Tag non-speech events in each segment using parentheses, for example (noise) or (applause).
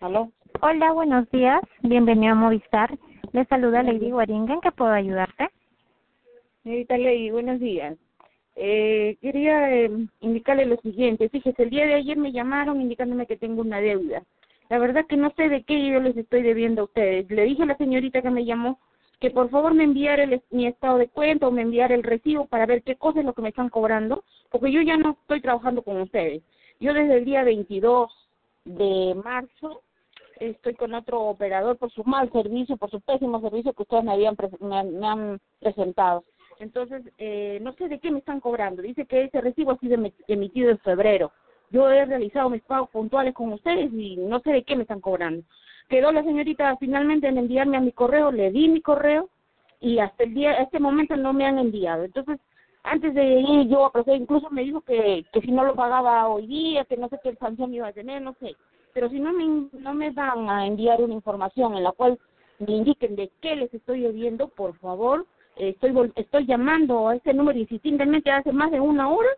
¿Aló? Hola, buenos días. Bienvenido a Movistar. Le saluda Lady Guaringa. ¿En qué puedo ayudarte? Señorita Ley, buenos días. Eh, quería eh, indicarle lo siguiente. Fíjese, el día de ayer me llamaron indicándome que tengo una deuda. La verdad que no sé de qué yo les estoy debiendo a ustedes. Le dije a la señorita que me llamó que por favor me enviara el, mi estado de cuenta o me enviara el recibo para ver qué cosa es lo que me están cobrando, porque yo ya no estoy trabajando con ustedes. Yo desde el día 22 de marzo estoy con otro operador por su mal servicio, por su pésimo servicio que ustedes me, habían me, han presentado. Entonces, eh, no sé de qué me están cobrando. Dice que ese recibo ha sido emitido en febrero. Yo he realizado mis pagos puntuales con ustedes y no sé de qué me están cobrando quedó la señorita finalmente en enviarme a mi correo, le di mi correo y hasta el día, este momento no me han enviado. Entonces, antes de ir yo a proceder, incluso me dijo que, que si no lo pagaba hoy día, que no sé qué sanción iba a tener, no sé. Pero si no me, no me van a enviar una información en la cual me indiquen de qué les estoy debiendo, por favor, estoy estoy llamando a ese número insistidamente hace más de una hora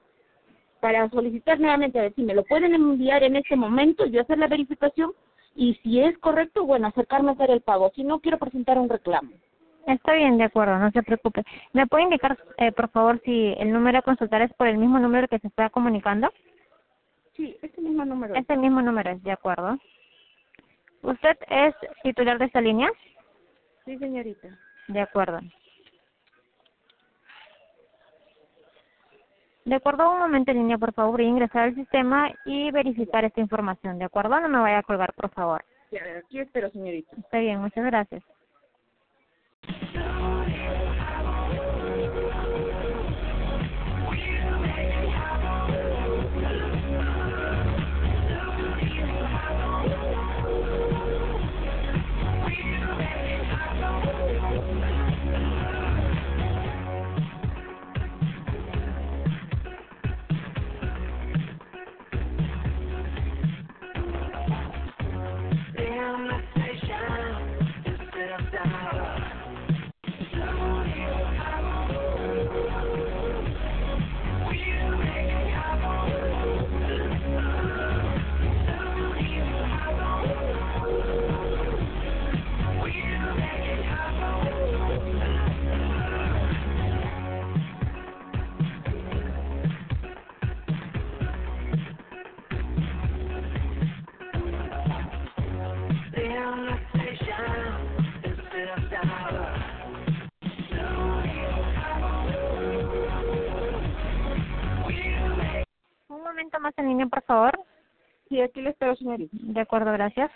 para solicitar nuevamente a ver si me lo pueden enviar en este momento, yo hacer la verificación y si es correcto, bueno, acercarme a hacer el pago. Si no, quiero presentar un reclamo. Está bien, de acuerdo, no se preocupe. ¿Me puede indicar, eh, por favor, si el número a consultar es por el mismo número que se está comunicando? Sí, es el mismo número. Es el mismo número, es de acuerdo. ¿Usted es titular de esta línea? Sí, señorita. De acuerdo. De acuerdo, un momento en línea, por favor, voy a ingresar al sistema y verificar esta información. ¿De acuerdo? No me vaya a colgar, por favor. Sí, aquí espero, señorita. Está bien, muchas gracias. Por favor? Sí, aquí le espero, señorita. De acuerdo, gracias.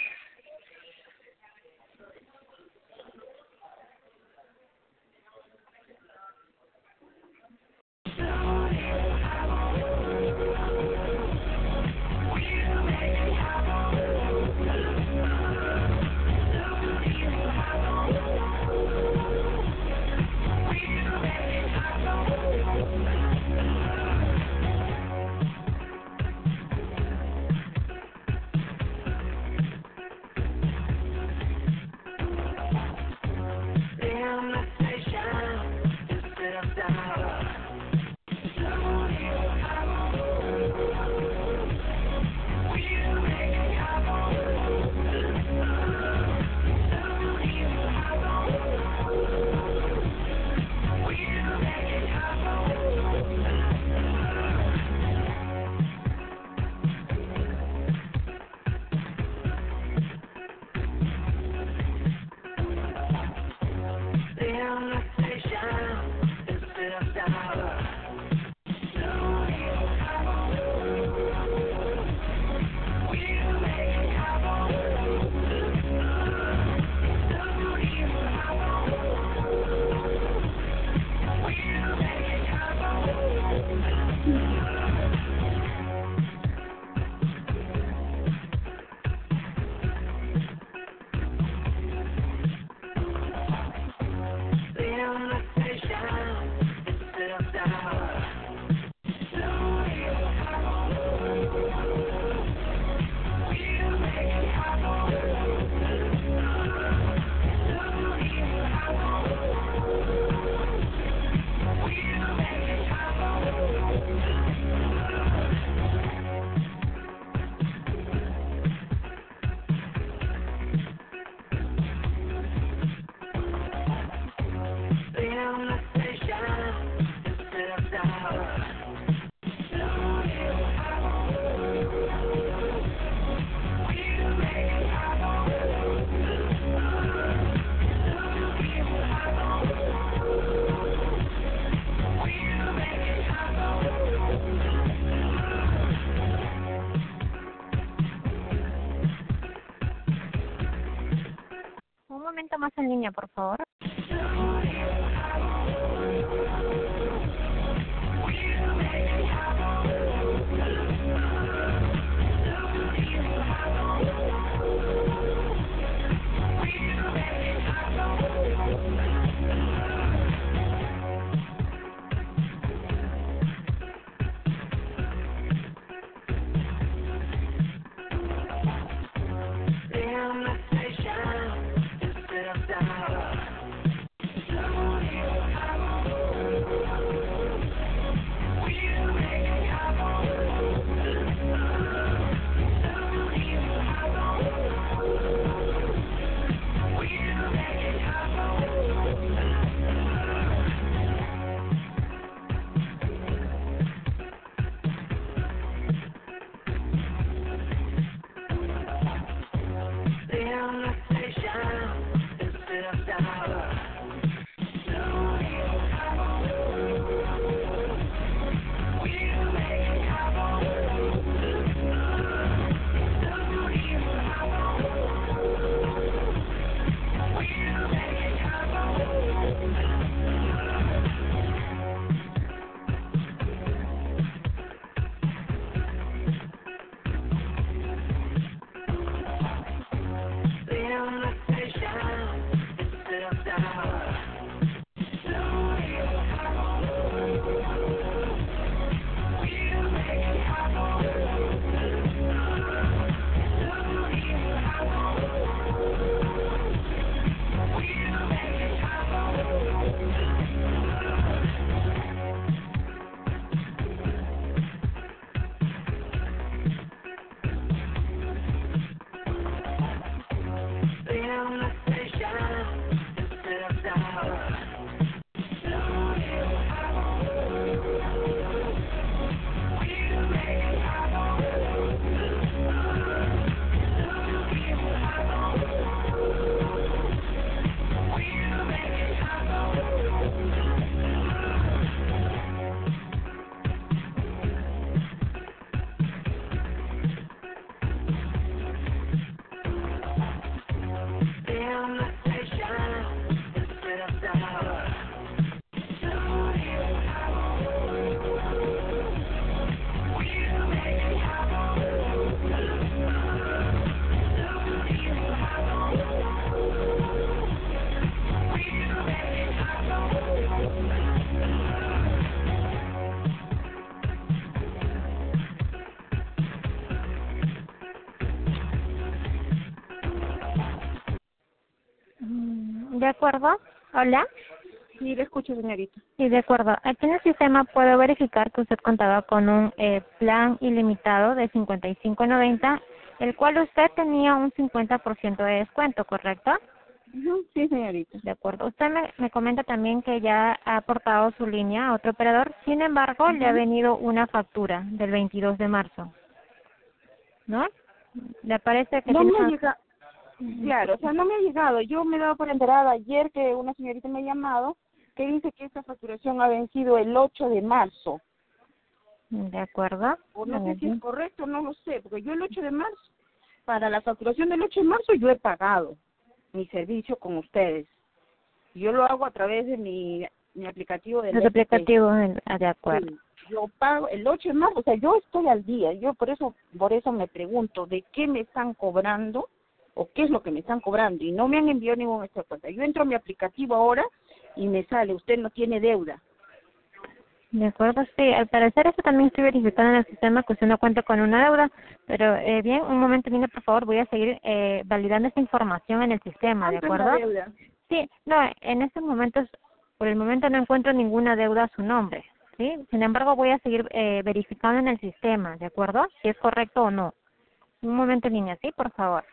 Por favor. ¿De acuerdo? Hola. Sí, le escucho, señorita. Sí, de acuerdo. Aquí en el sistema puedo verificar que usted contaba con un eh, plan ilimitado de 55.90, el cual usted tenía un 50% de descuento, ¿correcto? Sí, señorita. De acuerdo. Usted me, me comenta también que ya ha aportado su línea a otro operador. Sin embargo, le ha venido una factura del 22 de marzo. ¿No? ¿Le parece que No me llegado. Claro, o sea, no me ha llegado. Yo me he dado por enterada ayer que una señorita me ha llamado que dice que esta facturación ha vencido el 8 de marzo. De acuerdo. O no sé si es correcto, no lo sé, porque yo el 8 de marzo, para la facturación del 8 de marzo yo he pagado mi servicio con ustedes. Yo lo hago a través de mi, mi aplicativo FP. aplicativos, eh, ah, de acuerdo. Sí, yo pago el 8 de marzo, o sea, yo estoy al día. Yo por eso por eso me pregunto de qué me están cobrando o qué es lo que me están cobrando y no me han enviado ningún esta cuenta. Yo entro a mi aplicativo ahora y me sale, usted no tiene deuda. De acuerdo, sí. Al parecer eso también estoy verificando en el sistema que usted no cuenta con una deuda. Pero eh, bien, un momento, Lina, por favor. Voy a seguir eh, validando esta información en el sistema, ¿de ¿Cuánto es la acuerdo? deuda? Sí, no, en estos momentos, por el momento no encuentro ninguna deuda a su nombre, ¿sí? Sin embargo, voy a seguir eh, verificando en el sistema, ¿de acuerdo? Si es correcto o no. Un momento, niña, ¿sí? Por favor.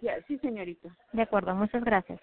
Ya, sí, señorita. De acuerdo, muchas gracias.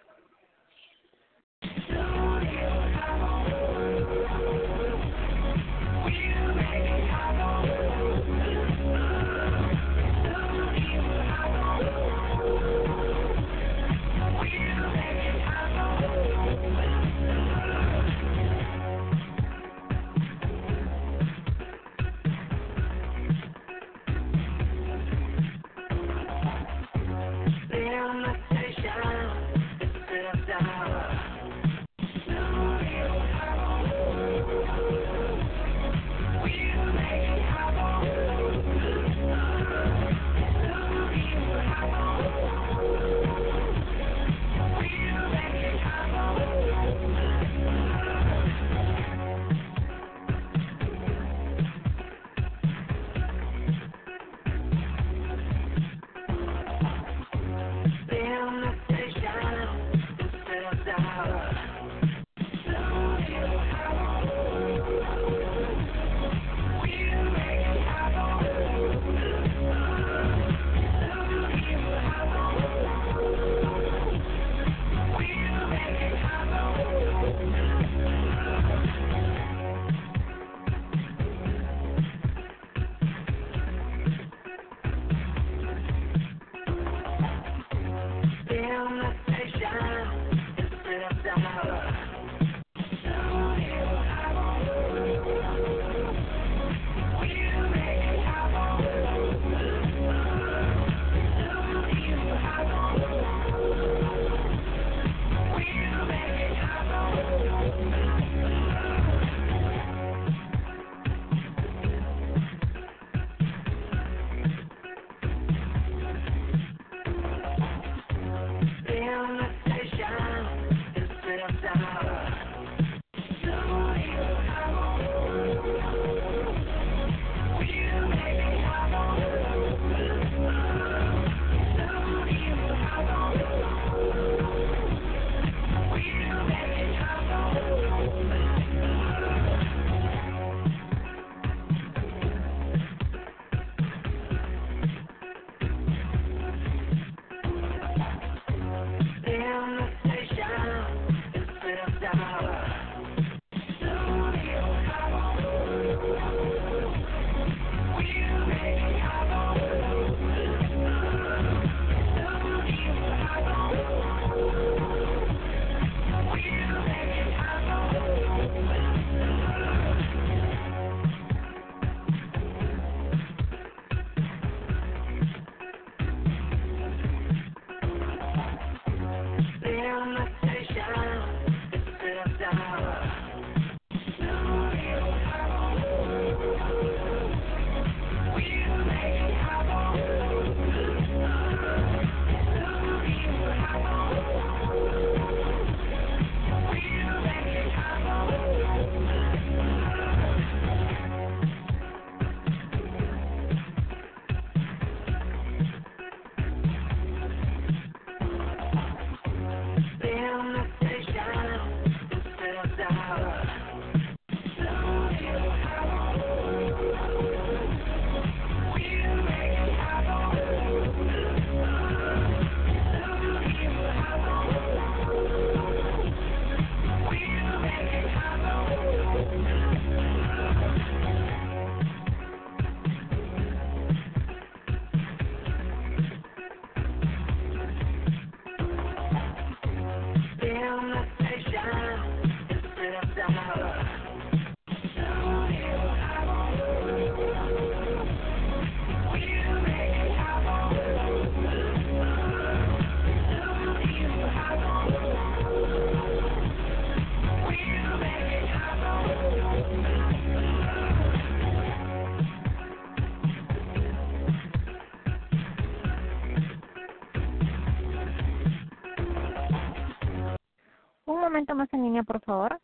Momento más en línea, por favor.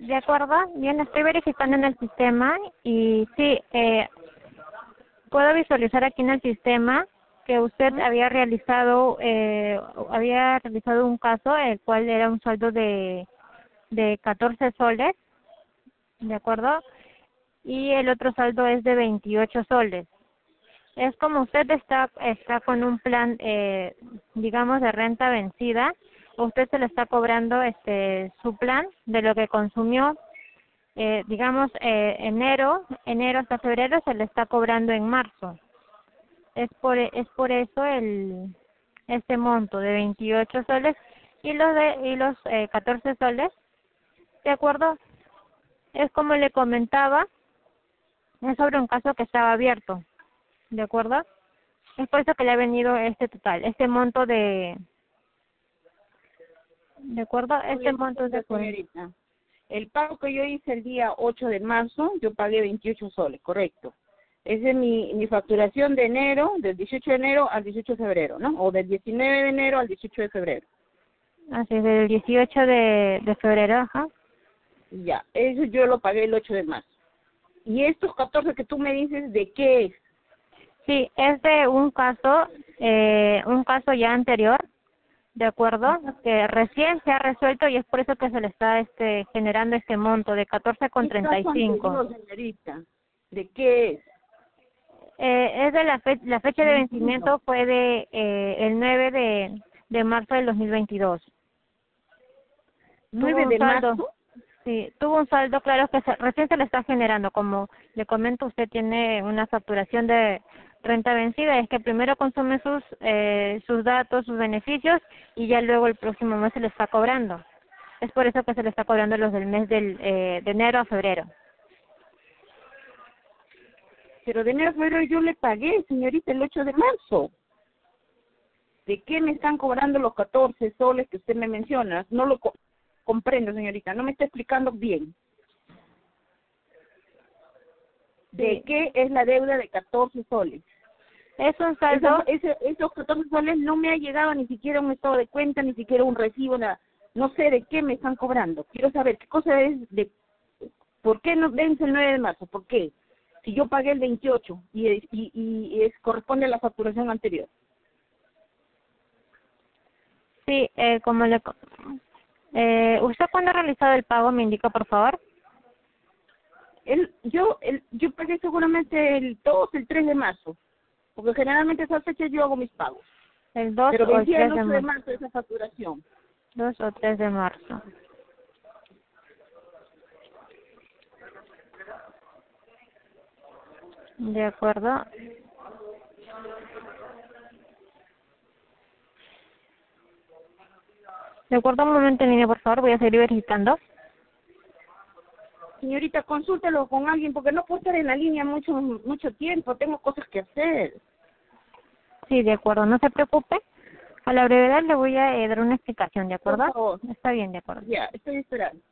De acuerdo, bien, estoy verificando en el sistema y sí, eh, puedo visualizar aquí en el sistema que usted había realizado eh, había realizado un caso el cual era un saldo de de 14 soles, ¿de acuerdo? Y el otro saldo es de 28 soles. Es como usted está está con un plan eh, digamos de renta vencida usted se le está cobrando este su plan de lo que consumió. Eh, digamos eh, enero enero hasta febrero se le está cobrando en marzo. Es por es por eso el este monto de 28 soles y los de y los eh, 14 soles. De acuerdo es como le comentaba es sobre un caso que estaba abierto. De acuerdo es por eso que le ha venido este total este monto de ¿De acuerdo? Este monto de señorita. El pago que yo hice el día 8 de marzo, yo pagué 28 soles, correcto. Esa es mi, mi facturación de enero, del 18 de enero al 18 de febrero, ¿no? O del 19 de enero al 18 de febrero. Así es, del 18 de, de febrero, ajá. Ya, eso yo lo pagué el 8 de marzo. ¿Y estos 14 que tú me dices, de qué es? Sí, es de un caso, eh, un caso ya anterior, ¿de acuerdo? Que recién se ha resuelto y es por eso que se le está este generando este monto de 14,35. señorita? ¿De qué es? Eh, es de la, la fecha de vencimiento fue de eh, el 9 de, de marzo del 2022. ¿9 de marzo? Sí, tuvo un saldo, claro que recién se le está generando. Como le comento, usted tiene una facturación de renta vencida es que primero consume sus eh, sus datos, sus beneficios y ya luego el próximo mes se le está cobrando. Es por eso que se le está cobrando los del mes del, eh, de enero a febrero. Pero de enero a febrero yo le pagué, señorita, el 8 de marzo. ¿De qué me están cobrando los 14 soles que usted me menciona? No lo comprendo, señorita. No me está explicando bien. ¿De qué es la deuda de 14 soles? Es un saldo. ese, esos 14 soles no me ha llegado ni siquiera un estado de cuenta, ni siquiera un recibo, nada. No sé de qué me están cobrando. Quiero saber qué cosa es de... ¿Por qué no vence el 9 de marzo? ¿Por qué? Si yo pagué el 28 y, y, y es, corresponde a la facturación anterior. Sí, eh, como le... Eh, ¿Usted cuándo ha realizado el pago? Me indica, por favor. El, yo el, yo pagué seguramente el 2, el 3 de marzo, porque generalmente esa fecha yo hago mis pagos. El 2 Pero o el 3 de, de marzo esa facturación. 2 o 3 de marzo. De acuerdo. De acuerdo, un momento en línea, por favor, voy a seguir verificando. Señorita, consúltelo con alguien porque no puedo estar en la línea mucho mucho tiempo, tengo cosas que hacer. Sí, de acuerdo, no se preocupe. A la brevedad le voy a eh, dar una explicación, ¿de acuerdo? Por favor. Está bien, de acuerdo. Ya, estoy esperando.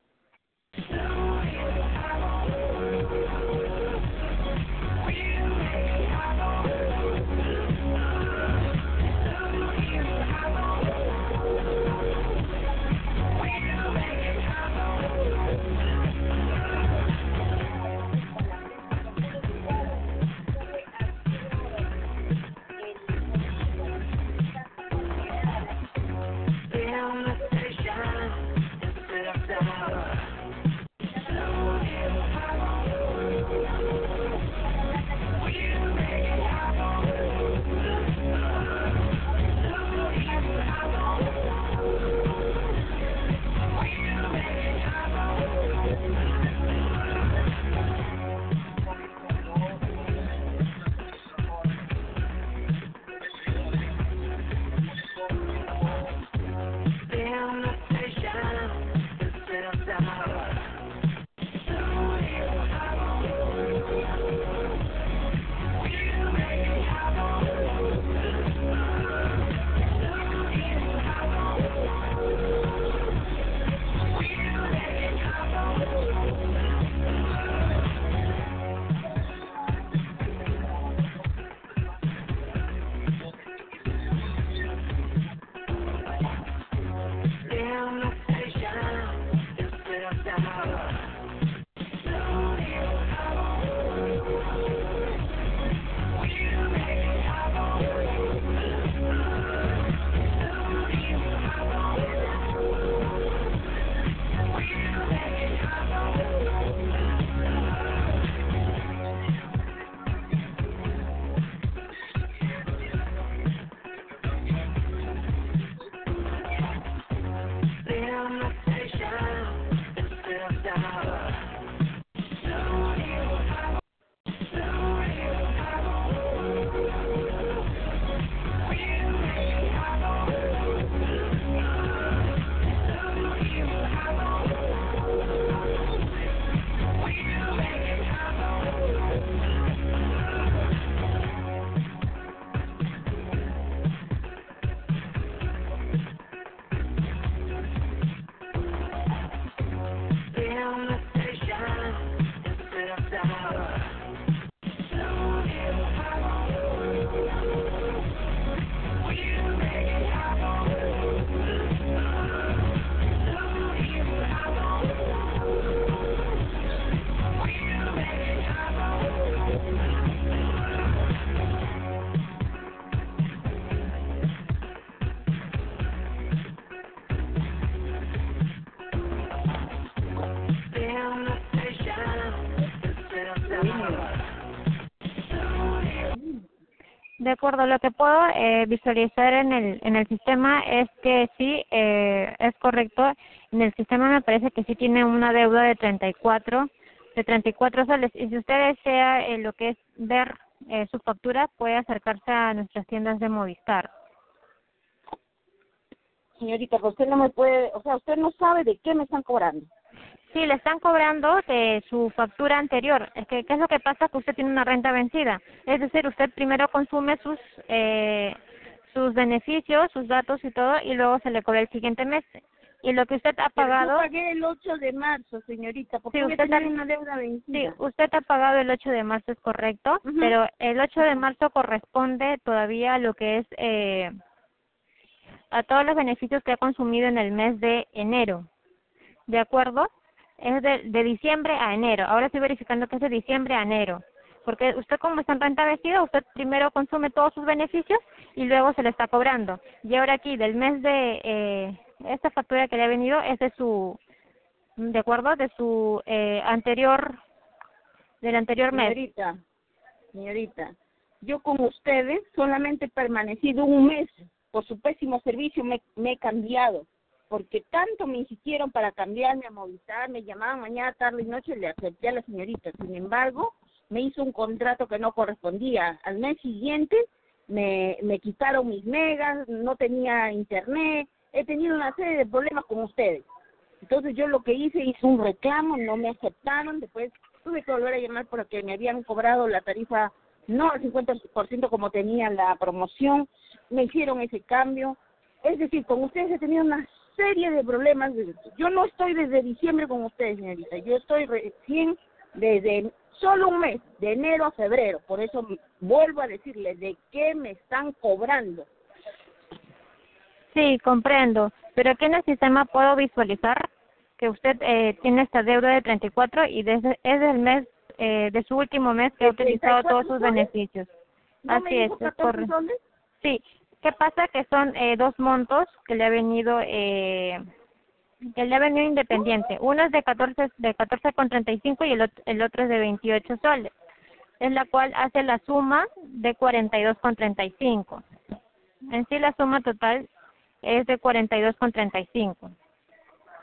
De acuerdo, lo que puedo eh, visualizar en el, en el sistema es que sí, eh, es correcto. En el sistema me parece que sí tiene una deuda de 34, de 34 soles. Y si usted desea eh, lo que es ver eh, su factura, puede acercarse a nuestras tiendas de Movistar. Señorita, usted no me puede, o sea, usted no sabe de qué me están cobrando. Sí, le están cobrando de su factura anterior. Es que, ¿qué es lo que pasa? Que usted tiene una renta vencida. Es decir, usted primero consume sus, eh, sus beneficios, sus datos y todo, y luego se le cobra el siguiente mes. Y lo que usted ha pagado... Yo pagué el 8 de marzo, señorita, porque sí, usted tiene una deuda vencida. Sí, usted ha pagado el 8 de marzo, es correcto, pero el 8 de marzo corresponde todavía a lo que es... Eh, a todos los beneficios que ha consumido en el mes de enero. ¿De acuerdo? Es de, de diciembre a enero. Ahora estoy verificando que es de diciembre a enero porque usted como está en renta vestida, usted primero consume todos sus beneficios y luego se le está cobrando. Y ahora aquí, del mes de eh, esta factura que le ha venido, es de su, de acuerdo, de su eh, anterior, del anterior mes. Señorita, señorita, yo con ustedes solamente he permanecido un mes. Por su pésimo servicio me, me he cambiado porque tanto me insistieron para cambiarme a Movistar, me llamaban mañana, tarde y noche, le acepté a la señorita. Sin embargo, me hizo un contrato que no correspondía. Al mes siguiente me, me quitaron mis megas, no tenía internet, he tenido una serie de problemas con ustedes. Entonces yo lo que hice, hice un reclamo, no me aceptaron, después tuve que volver a llamar porque me habían cobrado la tarifa no al 50% como tenía la promoción, me hicieron ese cambio. Es decir, con ustedes he tenido una serie de problemas. Yo no estoy desde diciembre con ustedes, señorita, yo estoy recién desde solo un mes, de enero a febrero. Por eso vuelvo a decirle, ¿de qué me están cobrando? Sí, comprendo. Pero aquí en el sistema puedo visualizar que usted eh, tiene esta deuda de 34 y desde, es del mes, eh, de su último mes que ha utilizado todos sus beneficios. Así es, es correcto. Sí, ¿qué pasa? Que son eh, dos montos que le ha venido eh, el de venido independiente. Uno es de 14 de 14,35 y el otro, el otro es de 28 soles. Es la cual hace la suma de 42,35. En sí la suma total es de 42,35.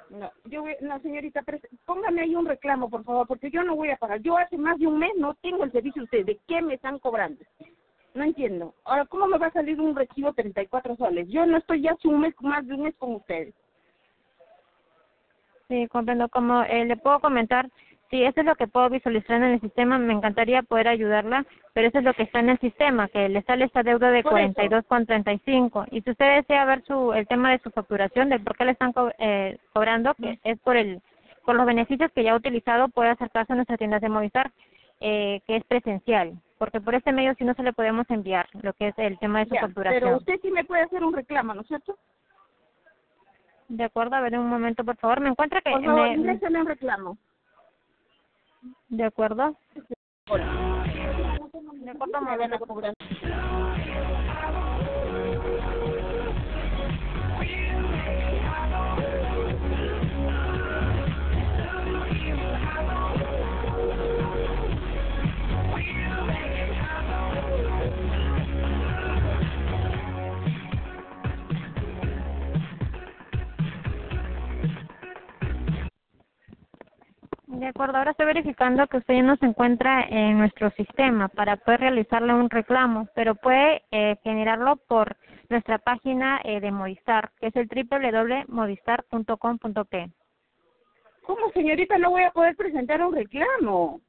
No, yo no señorita, póngame ahí un reclamo, por favor, porque yo no voy a pagar. Yo hace más de un mes no tengo el servicio de ustedes. ¿De qué me están cobrando? No entiendo. Ahora, ¿cómo me va a salir un recibo 34 soles? Yo no estoy ya hace un mes, más de un mes con ustedes. Sí, comprendo. Como eh, le puedo comentar, sí, eso es lo que puedo visualizar en el sistema. Me encantaría poder ayudarla, pero eso es lo que está en el sistema, que le sale esta deuda de 42,35. Y si usted desea ver su el tema de su facturación, de por qué le están eh, cobrando, que es por el por los beneficios que ya ha utilizado, puede acercarse a nuestras tiendas de Movistar, eh, que es presencial, porque por este medio sí no se le podemos enviar lo que es el tema de su facturación. Pero usted sí me puede hacer un reclamo, ¿no es cierto? De acuerdo, a ver un momento, por favor. Me encuentra que... Por favor, me... un reclamo. De acuerdo. De acuerdo, me De acuerdo, ahora estoy verificando que usted ya no se encuentra en nuestro sistema para poder realizarle un reclamo, pero puede eh, generarlo por nuestra página eh, de Movistar, que es el www.movistar.com.p. ¿Cómo, señorita, no voy a poder presentar un reclamo?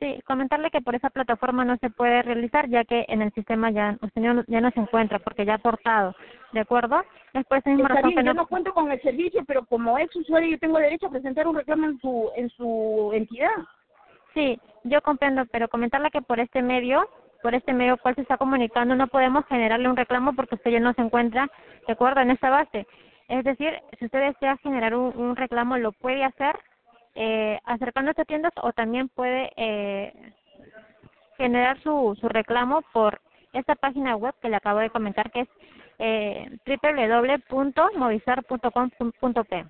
Sí, comentarle que por esa plataforma no se puede realizar ya que en el sistema ya usted ya no se encuentra porque ya ha portado, ¿de acuerdo? Después razón que no... yo no cuento con el servicio, pero como ex usuario yo tengo derecho a presentar un reclamo en su en su entidad. Sí, yo comprendo, pero comentarle que por este medio, por este medio cual se está comunicando, no podemos generarle un reclamo porque usted ya no se encuentra, ¿de acuerdo? En esta base. Es decir, si usted desea generar un, un reclamo, lo puede hacer eh, acercándose a tiendas o también puede eh, generar su, su reclamo por esta página web que le acabo de comentar que es eh, www.movistar.com.p.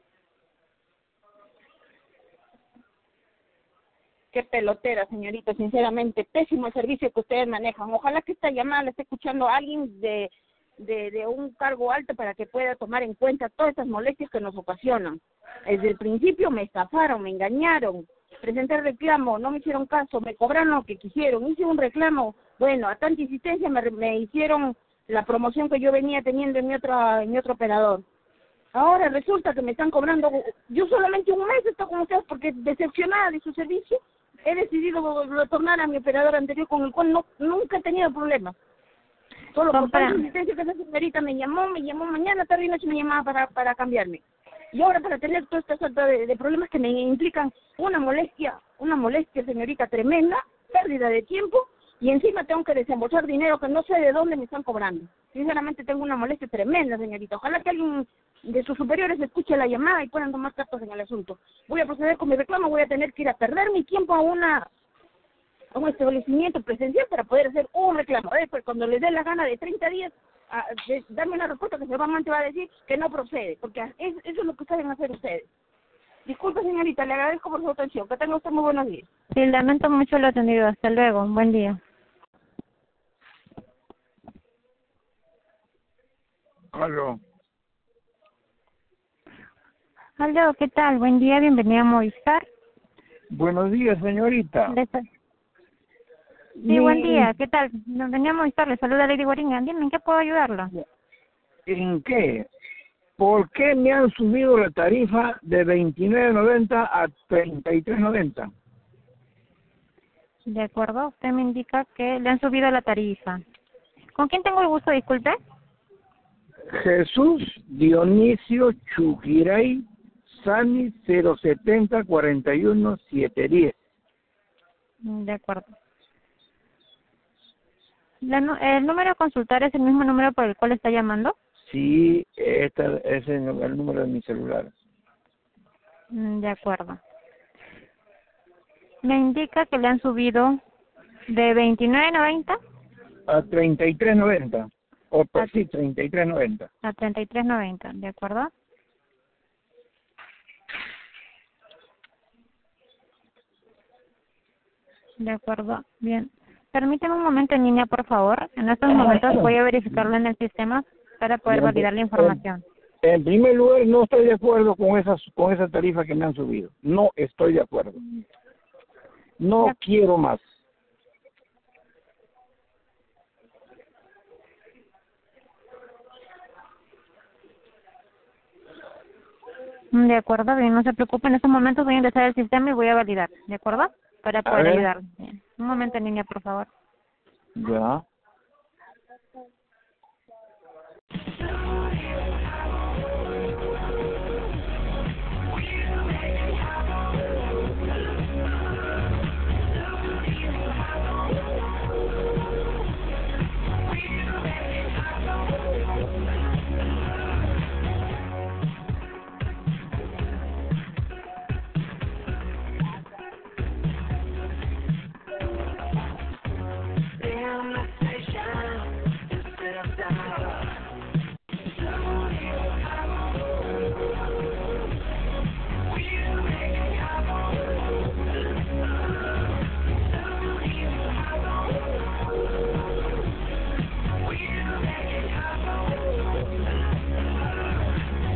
Qué pelotera, señorita, sinceramente, pésimo servicio que ustedes manejan. Ojalá que esta llamada la esté escuchando alguien de, de, de un cargo alto para que pueda tomar en cuenta todas estas molestias que nos ocasionan. Desde el principio me estafaron, me engañaron, presenté reclamo, no me hicieron caso, me cobraron lo que quisieron, hice un reclamo, bueno, a tanta insistencia me, me hicieron la promoción que yo venía teniendo en mi otro, en mi otro operador. Ahora resulta que me están cobrando, yo solamente un mes estoy con ustedes porque decepcionada de su servicio, he decidido retornar a mi operador anterior con el cual no nunca he tenido problemas. Solo por Compra- tanta insistencia que esa señorita me llamó, me llamó mañana, tarde y noche me llamaba para, para cambiarme. Y ahora para tener toda esta suerte de, de problemas que me implican una molestia, una molestia, señorita, tremenda, pérdida de tiempo, y encima tengo que desembolsar dinero que no sé de dónde me están cobrando. Sinceramente tengo una molestia tremenda, señorita. Ojalá que alguien de sus superiores escuche la llamada y puedan tomar cartas en el asunto. Voy a proceder con mi reclamo, voy a tener que ir a perder mi tiempo a una a un establecimiento presencial para poder hacer un reclamo. Después, cuando les dé la gana de 30 días, a, de darme una respuesta que seguramente va a decir que no procede, porque es- eso es lo que saben hacer ustedes. Disculpe, señorita, le agradezco por su atención. Que tenga usted muy buenos días. Sí, lamento mucho lo atendido. Hasta luego. Buen día. Aló. Aló, ¿qué tal? Buen día. Bienvenida a Movistar. Buenos días, señorita. Sí, buen día. ¿Qué tal? Bienvenida a Movistar. Le saluda Lady Guaringa. Dime, ¿en qué puedo ayudarla? ¿En qué? ¿Por qué me han subido la tarifa de 29.90 a 33.90? De acuerdo. Usted me indica que le han subido la tarifa. ¿Con quién tengo el gusto? Disculpe. Jesús Dionisio Chuquiray Sani 070 41 710. De acuerdo. La ¿El número a consultar es el mismo número por el cual está llamando? Sí, este es el, el número de mi celular. Mm, De acuerdo. Me indica que le han subido de 29.90 A 33.90. O pues, sí, 33.90. a 33.90, ¿de acuerdo? De acuerdo, bien. Permíteme un momento en línea, por favor. En estos momentos voy a verificarlo en el sistema para poder validar la información. En primer lugar, no estoy de acuerdo con esas con esa tarifa que me han subido. No estoy de acuerdo. No Ya. quiero más. De acuerdo, bien, no se preocupe. En estos momentos voy a ingresar al sistema y voy a validar, ¿de acuerdo? Para poder ayudar. Un momento en línea, por favor. Ya.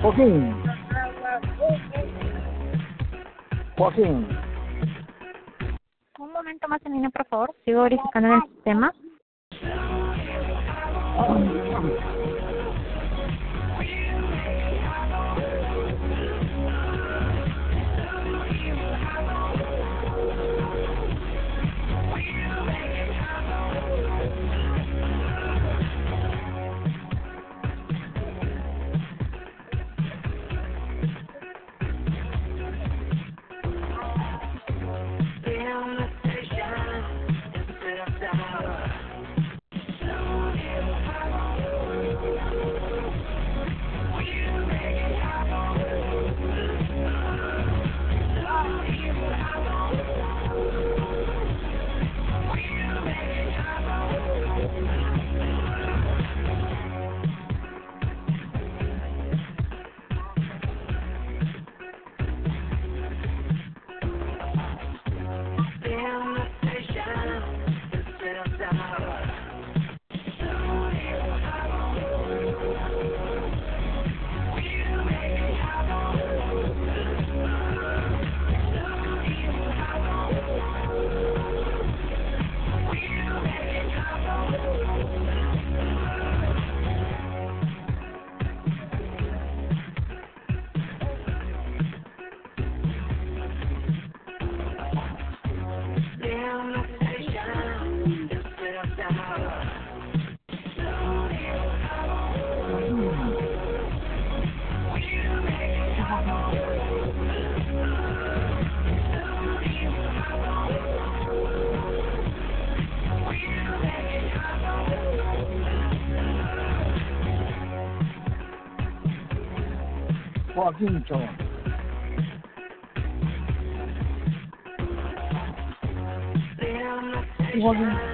Joaquín. Joaquín. Un momento más en línea, por favor. Sigo verificando el sistema. Joaquín Cho. Joaquín. Joaquín.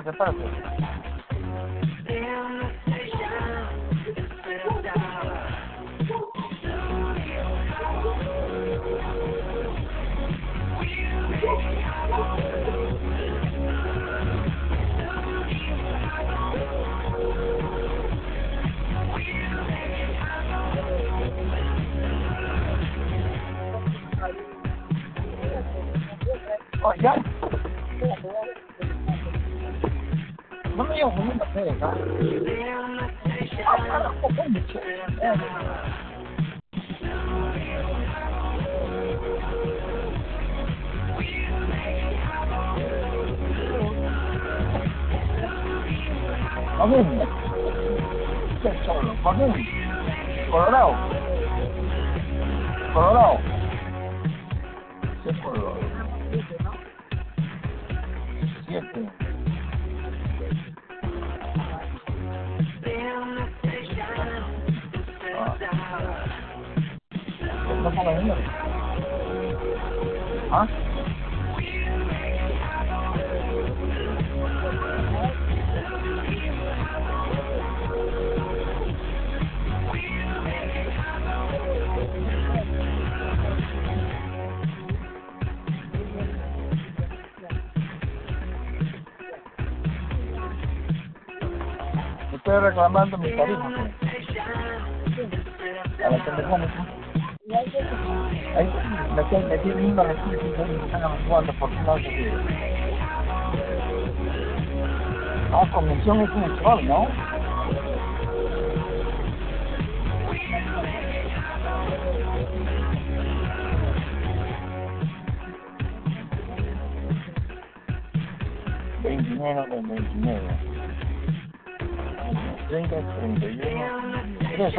Espérate, espérate. Reclamando mi tarifa. pues. A la telefónica. Ahí me estoy metiendo un recursos y me están averiguando por qué no se. Ah, convención es mensual, ¿no?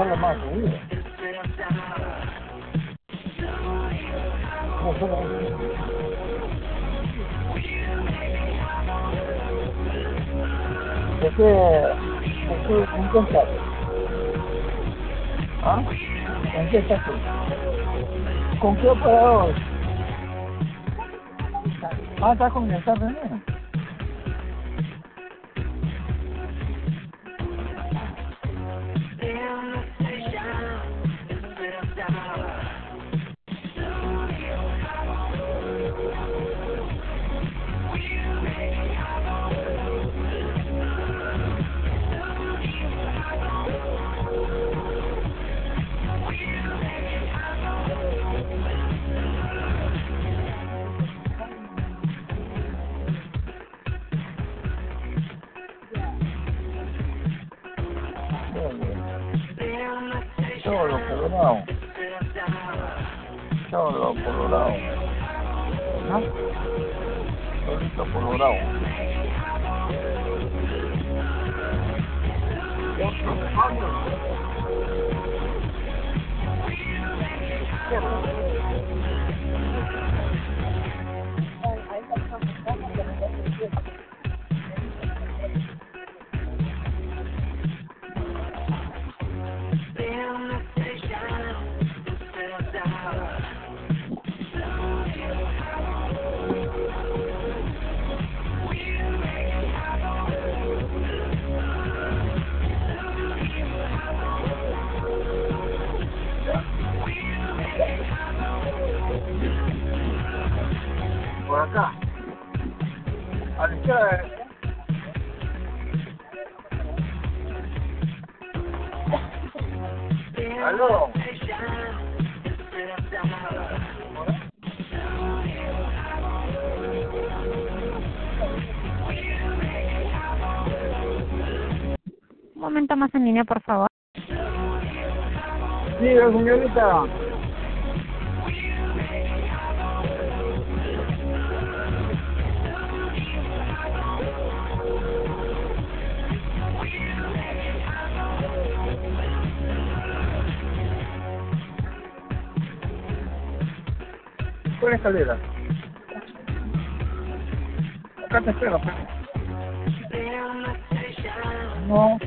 Son los más subidos. No. ¿En qué estás? ¿Ah? ¿En qué estás? ¿Con qué operador? Ah, está con el Estado Unido. Cholo colorado. Cholo colorado. ¿No? Cholito colorado. Por acá. A la izquierda. Aló. Un momento más en línea, por favor. Diga, señorita. Por escalera. Acá te espero. pues. No.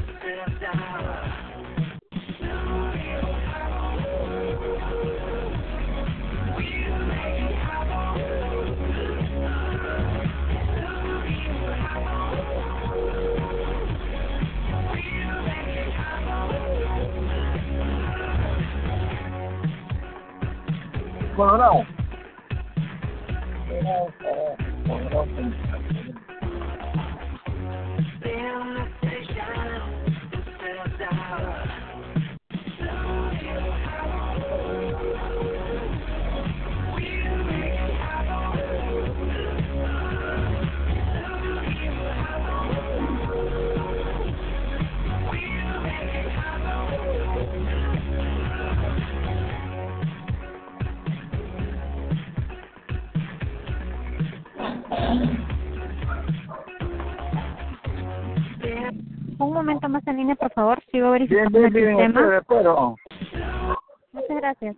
Colorado. Colorado, Colorado. Un momento más en línea, por favor. Sigo Bien, verificando bien, el bien, sistema. acuerdo. Muchas gracias.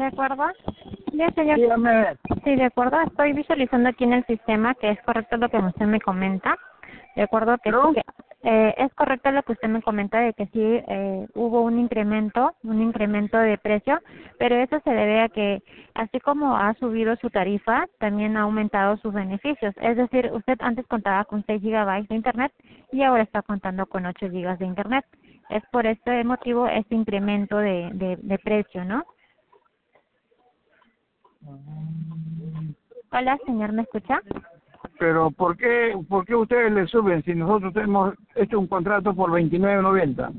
¿De acuerdo? Bien, señor. Dígame. Sí, de acuerdo. Estoy visualizando aquí en el sistema que es correcto lo que usted me comenta. De acuerdo que, ¿No? sí que, eh, es correcto lo que usted me comenta de que sí eh, hubo un incremento, un incremento de precio, pero eso se debe a que así como ha subido su tarifa, también ha aumentado sus beneficios. Es decir, usted antes contaba con 6 gigabytes de internet y ahora está contando con 8 gigas de internet. Es por este motivo este incremento de, de, de precio, ¿no? Hola, señor, ¿me escucha? Pero ¿por qué, ¿por qué ustedes le suben si nosotros hemos hecho un contrato por 29.90?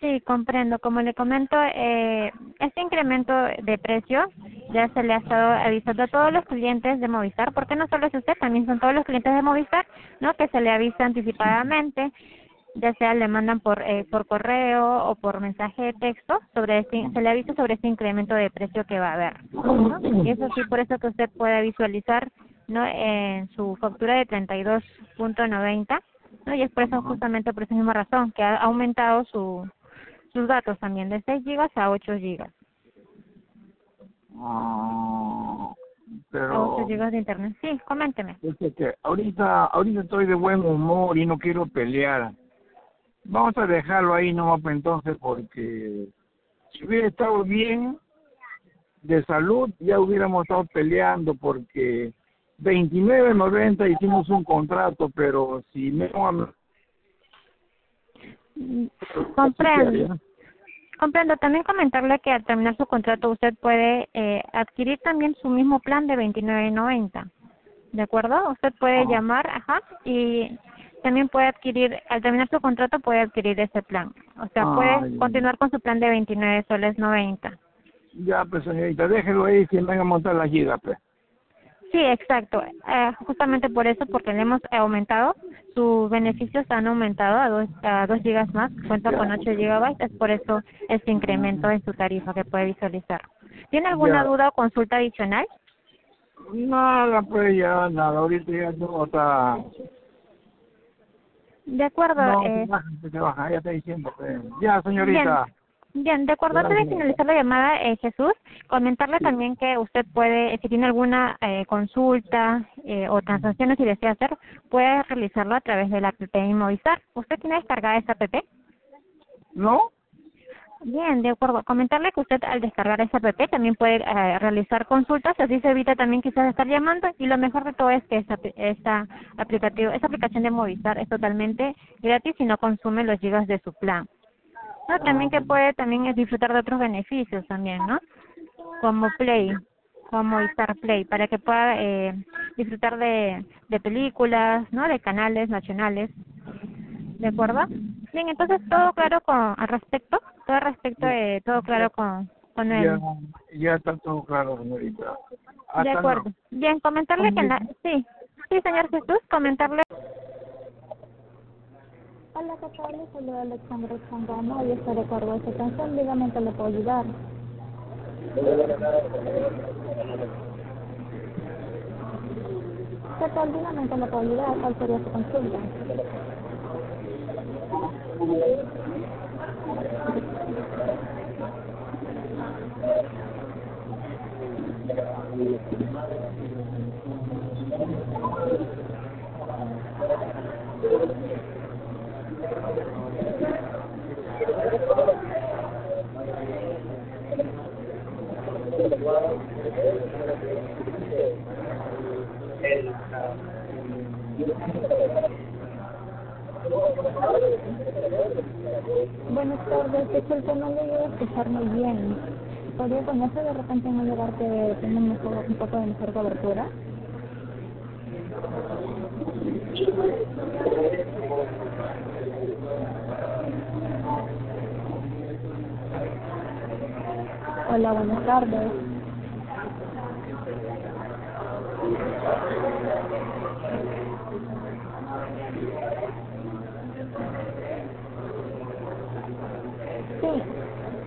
Sí, comprendo. Como le comento, eh, este incremento de precio ya se le ha estado avisando a todos los clientes de Movistar, porque no solo es usted, también son todos los clientes de Movistar, ¿no? Que se le avisa anticipadamente, ya sea le mandan por eh, por correo o por mensaje de texto, sobre este, se le avisa sobre este incremento de precio que va a haber. ¿no? Y eso sí, por eso que usted puede visualizar, ¿no? En su factura de 32.90, ¿no? Y es por eso, justamente por esa misma razón, que ha aumentado su sus datos también de 6 gigas a 8 gigas. Ah, pero 8 gigas de internet. Sí, coménteme. es que- que ahorita, ahorita estoy de buen humor y no quiero pelear. Vamos a dejarlo ahí nomás pues, entonces porque si hubiera estado bien de salud ya hubiéramos estado peleando porque 29.90 hicimos un contrato, pero si me Mm, Comprendo. Comprendo. También comentarle que al terminar su contrato usted puede eh, adquirir también su mismo plan de 29.90. ¿De acuerdo? Usted puede llamar, ajá, y también puede adquirir, al terminar su contrato puede adquirir ese plan. O sea, Ah, puede ya. continuar con su plan de 29 soles 90. Ya, pues señorita, déjelo ahí que venga a montar la giga, pues. Sí, exacto. Eh, justamente por eso, porque le hemos aumentado, sus beneficios han aumentado a dos, a dos gigas más, cuenta con 8 gigabytes, es por eso este incremento en su tarifa que puede visualizar. ¿Tiene alguna Ya. duda o consulta adicional? Nada, pues ya, nada, ahorita ya todo está... De acuerdo. No, eh, se baja, se baja, ya está diciendo. pues. Ya, señorita. Bien, de acuerdo. Antes de finalizar la llamada, eh, Jesús, comentarle también que usted puede, si tiene alguna eh, consulta eh, o transacciones y desea hacer, puede realizarlo a través de la app Movistar. ¿Usted tiene descargada esta app? ¿No? Bien, de acuerdo. Comentarle que usted al descargar esa app también puede eh, realizar consultas, así se evita también quizás estar llamando y lo mejor de todo es que esta, esta aplicativo, esta aplicación de Movistar es totalmente gratis y no consume los gigas de su plan. No, también que puede también es disfrutar de otros beneficios también, ¿no? Como Play, como Movistar Play, para que pueda eh, disfrutar de, de películas, ¿no? De canales nacionales. ¿De acuerdo? Bien, entonces todo claro con al respecto, todo al respecto de todo claro con con el Ya, ya está todo claro, señorita. de Hasta acuerdo. luego. Bien, comentarle que en la, sí, sí, señor Jesús, comentarle. Hola, ¿qué tal? Saluda Alexandra Changano y estoy de cargo de esta canción. Dígame que le puedo ayudar. ¿Qué tal? Dígame que le puedo ayudar. ¿Cuál sería su consulta? Thank you. Buenas tardes, disculpe, no le llego a escuchar muy bien. ¿Podría ponerse de repente en un lugar que tenga un, mejor, un poco de mejor cobertura? Hola, buenas tardes.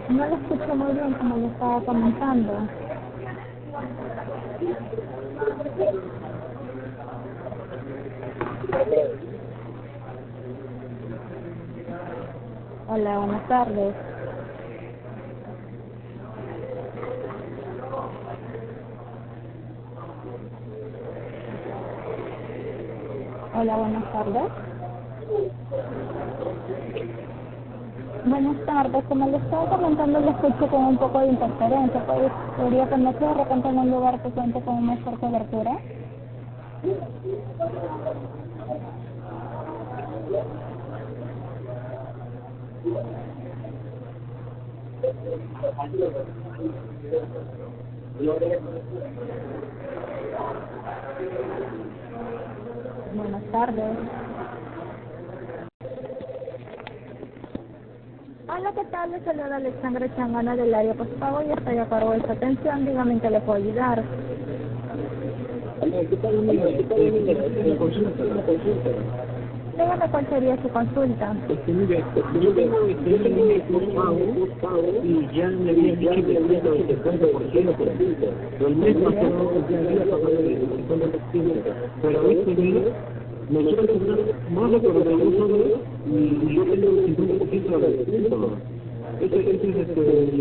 No lo escucho muy bien como lo estaba comentando. Hola, buenas tardes. Hola, buenas tardes. Buenas tardes, como le estaba comentando, le escucho con un poco de interferencia. ¿Pod- ¿Podría ponerse de repente en un lugar que cuente con mejor cobertura? Buenas tardes. Hola, ¿qué tal? Les saluda Alexandra Changana del área postpago y estoy a cargo de su atención. Dígame en qué le puedo ayudar. Dígame cuál sería su consulta. Este, mire, yo tengo este, una línea de pago y ya me habían dicho que había el 50%. Pero el mes pasado ya había pagado el 50%. Pero este mes me quiero cobrar más de 42 dólares y yo tengo el 50% de descuento. Ese, ese es este...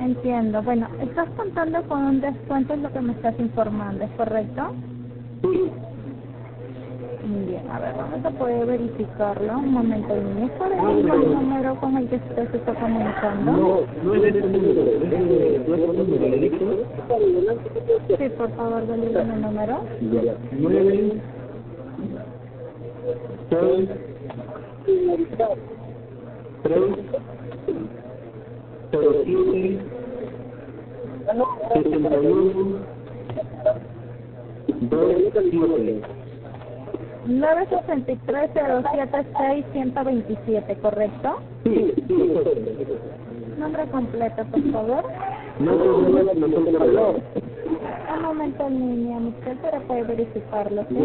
Entiendo. Bueno, estás contando con un descuento, es lo que me estás informando, ¿es correcto? Sí. Bien, a ver, vamos a poder verificarlo. Un momento. ¿Cuál es el número con el que usted se está comunicando? No, no es este número, es nuestro número directo. Sí, por favor, dale el número. Ya. 963-076-127, ¿correcto? Sí, sí, Nombre completo, por favor. No, Un momento en línea, Michelle, para poder verificarlo, ¿sí?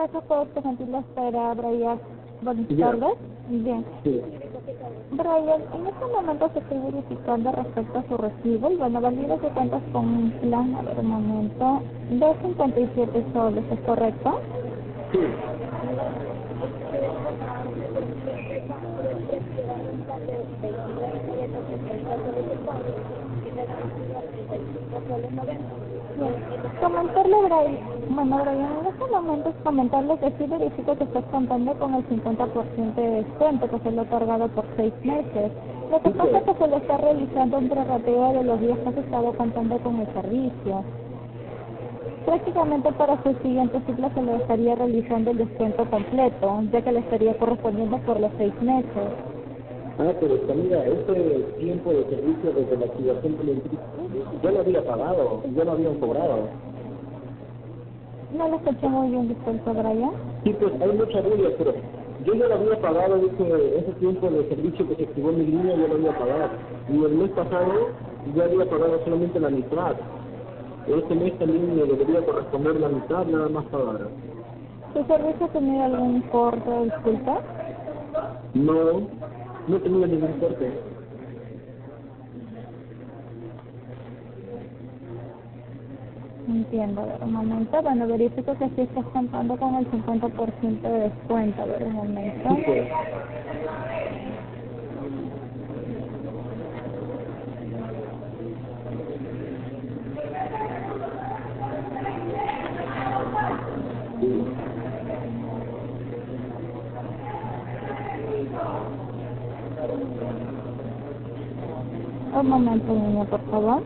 Gracias por tu gentil espera, Brian. Buenas tardes. Bien. Sí. Brian, en este momento se estoy verificando respecto a su recibo y bueno, valido que cuentas con un plan, a ver un momento, de 57 soles, ¿es correcto? Sí. Comentarle, Brian, bueno, Brian, en estos momentos comentarle que sí verifico que estás contando con el 50% de descuento que se le ha otorgado por seis meses. Lo que pasa es que se le está realizando un prorrateo de los días que has estado contando con el servicio. Prácticamente para su siguiente ciclo se le estaría realizando el descuento completo, ya que le estaría correspondiendo por los seis meses. Ah, pero mira, este tiempo de servicio desde la activación del yo lo había pagado, yo lo habían cobrado. No lo escuché muy bien, disculpa, Brian. Sí, pues hay mucha bulla, pero yo ya lo había pagado ese, ese tiempo de servicio que se activó en mi línea, yo lo había pagado. Y el mes pasado yo había pagado solamente la mitad. Este mes también me debería corresponder la mitad, nada más pagar. ¿Su servicio tenido algún corte, disculpa? No, no tenía ningún corte. Entiendo, a ver, un momento. Bueno, verifico que sí estás contando con el 50% de descuento, a ver, un momento. Sí. Un momento, niña, por favor.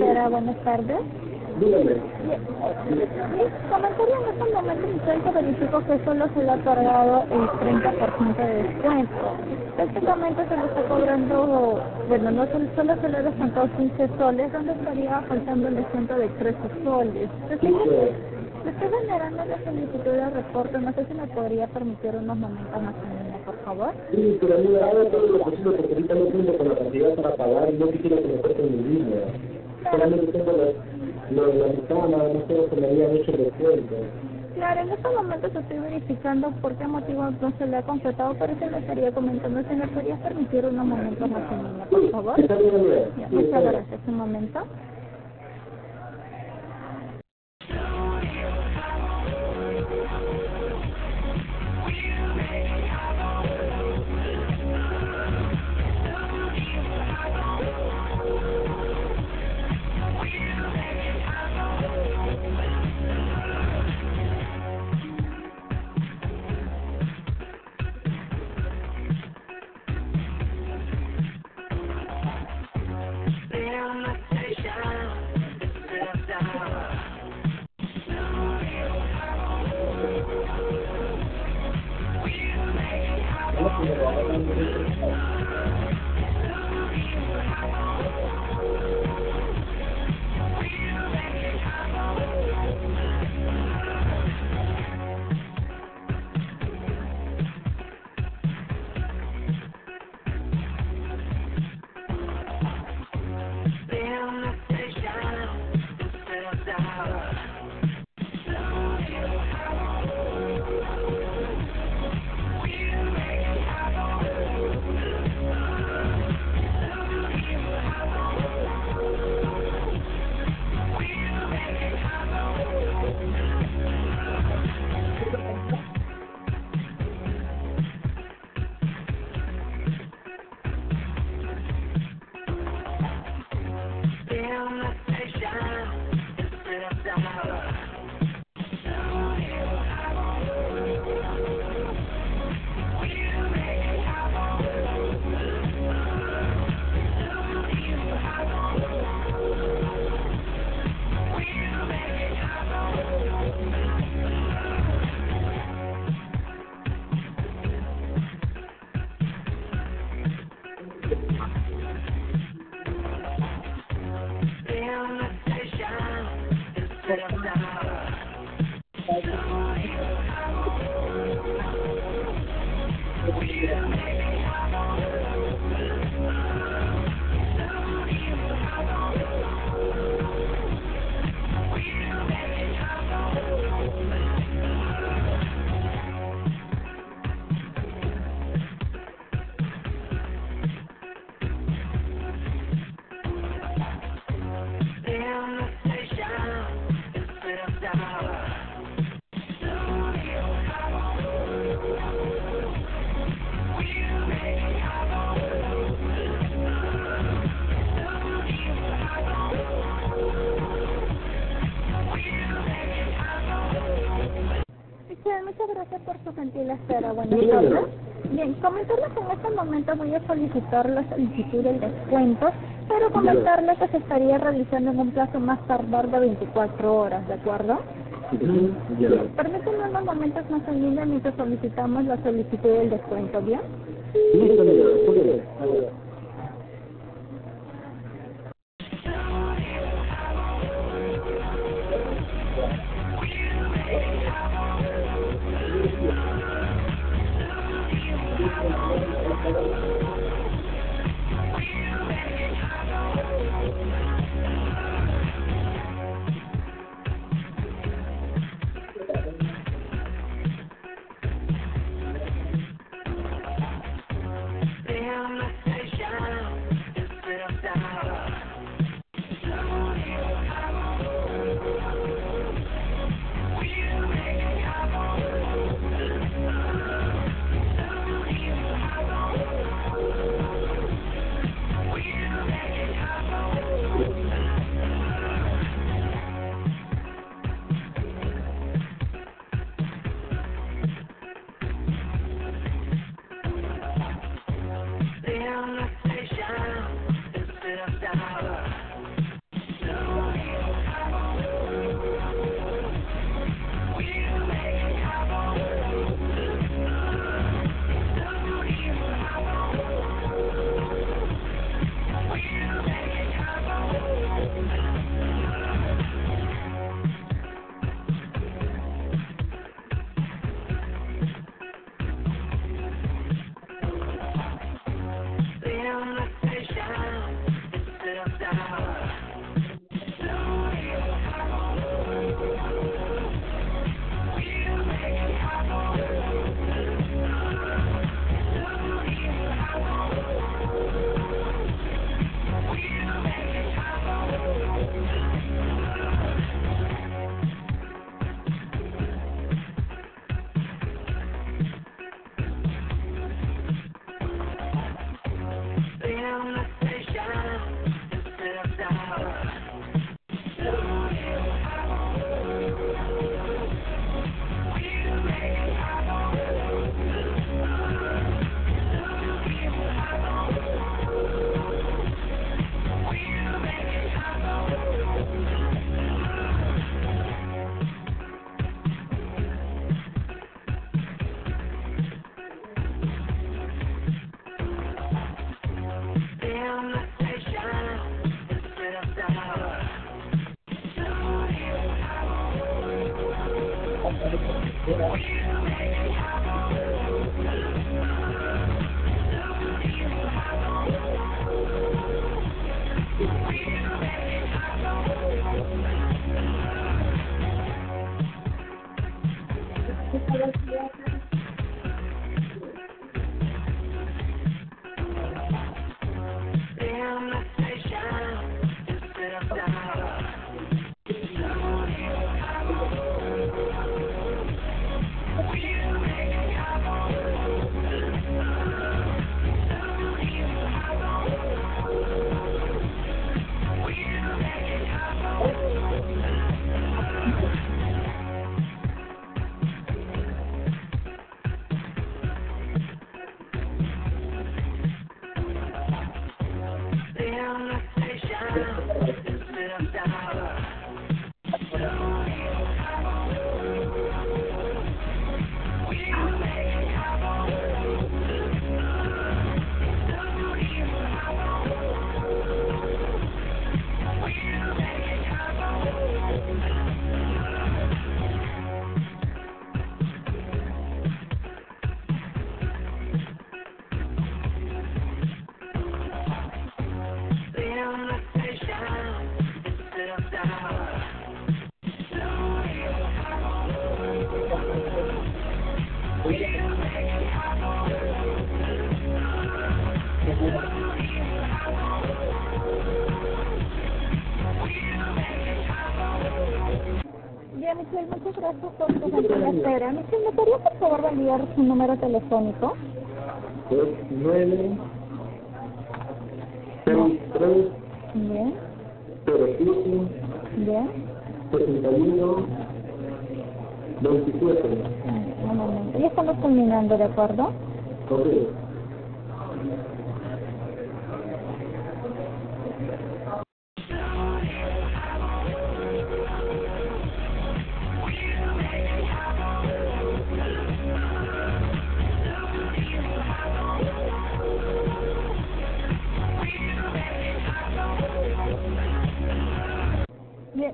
Espera. Buenas tardes. Dígame. Comentario en estos momentos mi centro verifico que solo se le ha otorgado el 30% de descuento. Prácticamente se le está cobrando, bueno, no solo, se le ha descontado 15 soles, donde estaría faltando el descuento de 13 soles. Le estoy generando la solicitud de reporte, no sé si me podría permitir unos momentos más en línea, por favor. Sí, pero mira, haga todo lo posible porque ahorita no tengo con la cantidad para pagar y no quisiera que me corten mi línea. Solamente tengo la que me habían hecho el descuento. Claro, en estos momentos estoy verificando por qué motivo no se le ha completado, pero se le estaría comentando si me podría permitir unos momentos más en línea, por favor. Está bien, amiga. Ya, Sí, muchas bien. gracias. Un momento. Espera. Buenas tardes. Bien, comentarles que en este momento voy a solicitar la solicitud del descuento, pero comentarle que se estaría realizando en un plazo más tardar de 24 horas, ¿de acuerdo? Permítanme unos momentos más en línea mientras solicitamos la solicitud del descuento, ¿bien? Bien, Michelle, ¿me podría por favor validar su número telefónico? Es 9 6 3 Bien, 07 bien. 71 27. Un momento. Ya estamos culminando, ¿de acuerdo? Ok.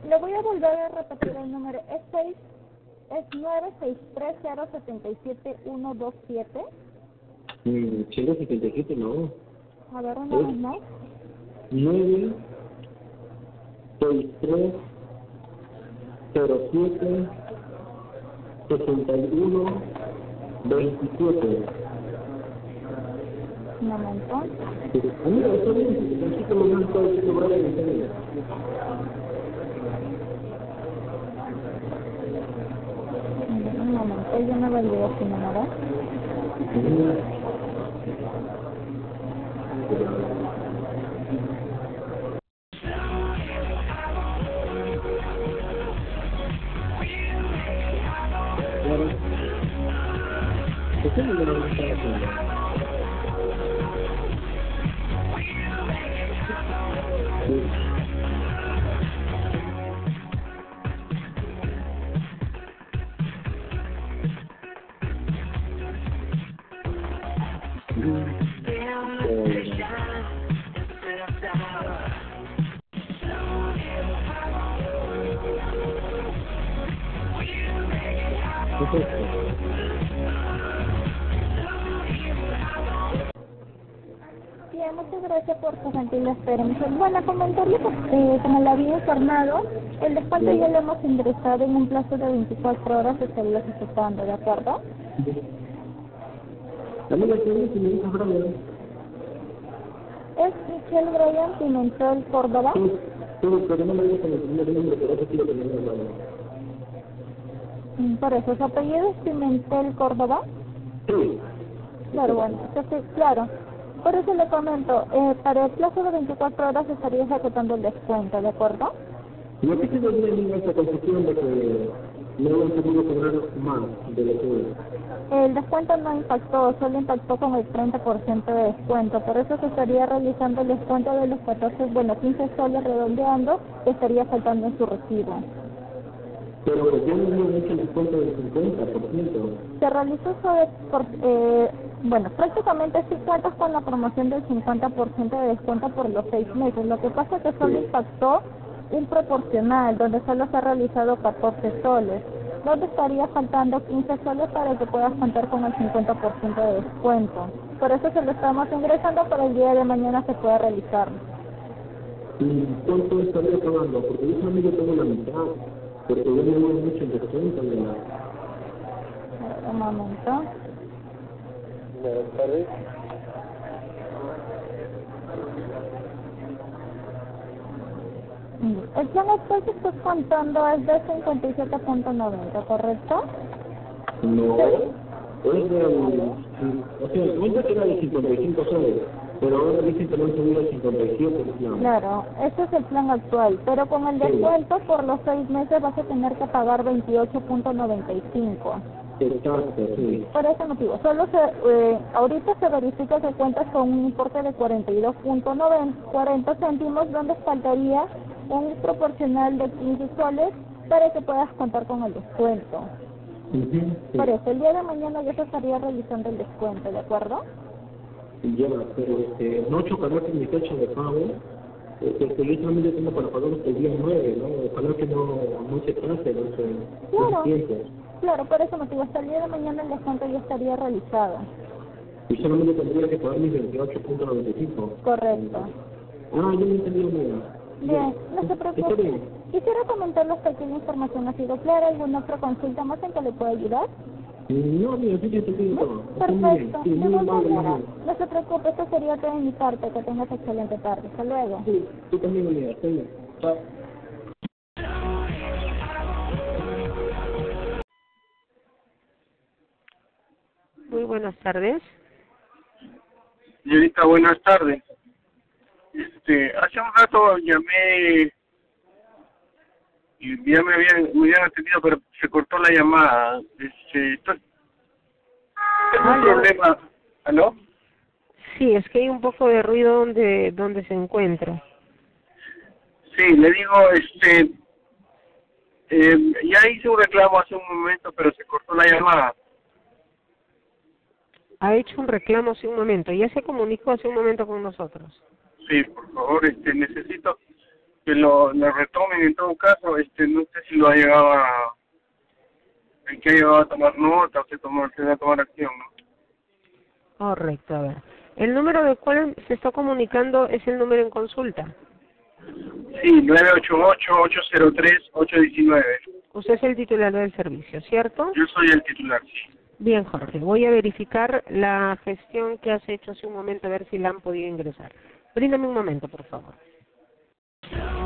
Le voy a volver a repetir el número. Es 6, es 963077127. Mm, 177 no. A ver, una vez más. 9 6 3 07 61 27. Un momento. Mira, está bien, necesito mandar todo el sitio Brian en serio. Un momento, yo no validé su número. Comentarle que, eh, como le había informado, el descuento ya lo hemos ingresado en un plazo de 24 horas, estaría ejecutando, ¿de acuerdo? También la señorita Brian. Es Michelle Brian Pimentel Córdoba. Sí, sí, pero no me digas con el primer nombre, pero eso sí lo tenemos en. Mm, Por eso, su apellido es Pimentel Córdoba. Sí. Claro, bueno, entonces, claro. Por eso le comento, eh, para el plazo de 24 horas estaría ejecutando el descuento, ¿de acuerdo? Yo que tengo bien esa confusión de que no hemos podido cobrar más de lo que El descuento no impactó, solo impactó con el 30% de descuento. Por eso se estaría realizando el descuento de los 14, bueno, 15 soles redondeando, que estaría faltando en su recibo. Pero ya no hemos hecho el descuento del 50%. Se realizó sobre, por, eh, bueno, prácticamente sí cuentas con la promoción del 50% de descuento por los seis meses. Lo que pasa es que solo impactó un proporcional, donde solo se ha realizado 14 soles. Donde estaría faltando 15 soles para que puedas contar con el 50% de descuento. Por eso se lo estamos ingresando para el día de mañana se pueda realizar. ¿Y cuánto estaría pagando? Porque yo solamente tengo la mitad, porque yo no voy mucho. A ver, Un momento. Buenas tardes. El plan actual que estás contando es de 57.90, ¿correcto? No, es de, o sea, el que era de 55 soles, pero ahora dicen que lo han subido a 57, no. Claro, ese es el plan actual, pero con el descuento por los seis meses vas a tener que pagar 28.95. Exacto, sí. Por ese motivo, solo se, eh, ahorita se verifica que cuentas con un importe de 42.40 céntimos, donde faltaría un proporcional de 15 soles para que puedas contar con el descuento. Sí. Por eso, el día de mañana ya se estaría realizando el descuento, ¿de acuerdo? Ya, pero este, no chocará con mi fecha de pago, eh, porque yo solamente tengo para pagar el día 9, ¿no? Ojalá que no, no se pase, no se, Claro. Claro, por ese motivo, hasta el día de mañana el descuento ya estaría realizado. Y solamente tendría que pagar mis 28.95. Correcto. Ah, yo no entendí nada. Bien, no se preocupe. Quisiera comentarles que aquí la información ha sido clara. ¿Alguna otra consulta más en que le pueda ayudar? No, mira, sí que te pido todo. Perfecto, no, no, no se preocupe, eso sería todo de mi parte. Que tengas excelente tarde. Hasta luego. Sí, tú también, Olivia. Hasta luego. Muy buenas tardes. Señorita, buenas tardes. Este, hace un rato llamé y ya me habían, me habían atendido, pero se cortó la llamada. Este, tengo un Aló. problema. ¿Aló? Sí, es que hay un poco de ruido donde donde se encuentra. Sí, le digo, este, eh, ya hice un reclamo hace un momento, pero se cortó la llamada. Ha hecho un reclamo hace un momento. Ya se comunicó hace un momento con nosotros. Sí, por favor, este, necesito que lo, lo retomen en todo caso. Este, no sé si lo ha llegado a, que ha llegado a tomar nota o se, tomó, se va a tomar acción, ¿no? Correcto, a ver. El número del cual se está comunicando es el número en consulta. Sí, 988-803-819. Usted es el titular del servicio, ¿cierto? Yo soy el titular, sí. Bien, Jorge. Voy a verificar la gestión que has hecho hace un momento a ver si la han podido ingresar. Bríndame un momento, por favor. No!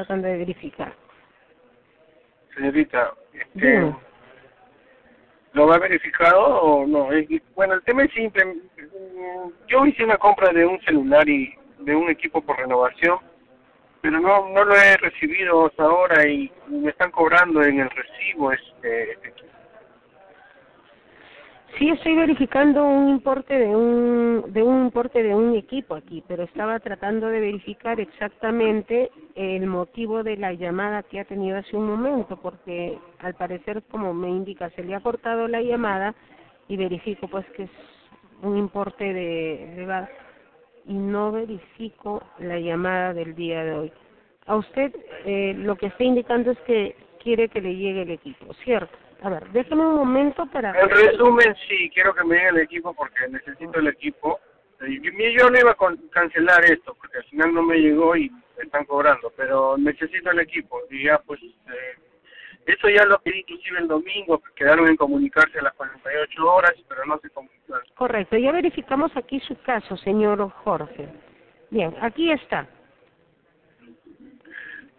Tratando de verificar. Señorita, este, Dígame. ¿lo ha verificado o no? Bueno, el tema es simple. Yo hice una compra de un celular y de un equipo por renovación, pero no no lo he recibido hasta ahora y me están cobrando en el recibo este, este equipo. Sí, estoy verificando un importe de un de un importe de un equipo aquí, pero estaba tratando de verificar exactamente el motivo de la llamada que ha tenido hace un momento, porque al parecer, como me indica, se le ha cortado la llamada y verifico pues que es un importe de, de y no verifico la llamada del día de hoy. A usted eh, lo que está indicando es que quiere que le llegue el equipo, ¿cierto? A ver, déjeme un momento para... En resumen, sí, quiero que me llegue el equipo porque necesito el equipo. Yo no iba a cancelar esto porque al final no me llegó y me están cobrando, pero necesito el equipo. Y ya, pues, eh, eso ya lo pedí inclusive el domingo, quedaron en comunicarse a las 48 horas, pero no se comunicaron. Correcto, ya verificamos aquí su caso, señor Jorge. Bien, aquí está.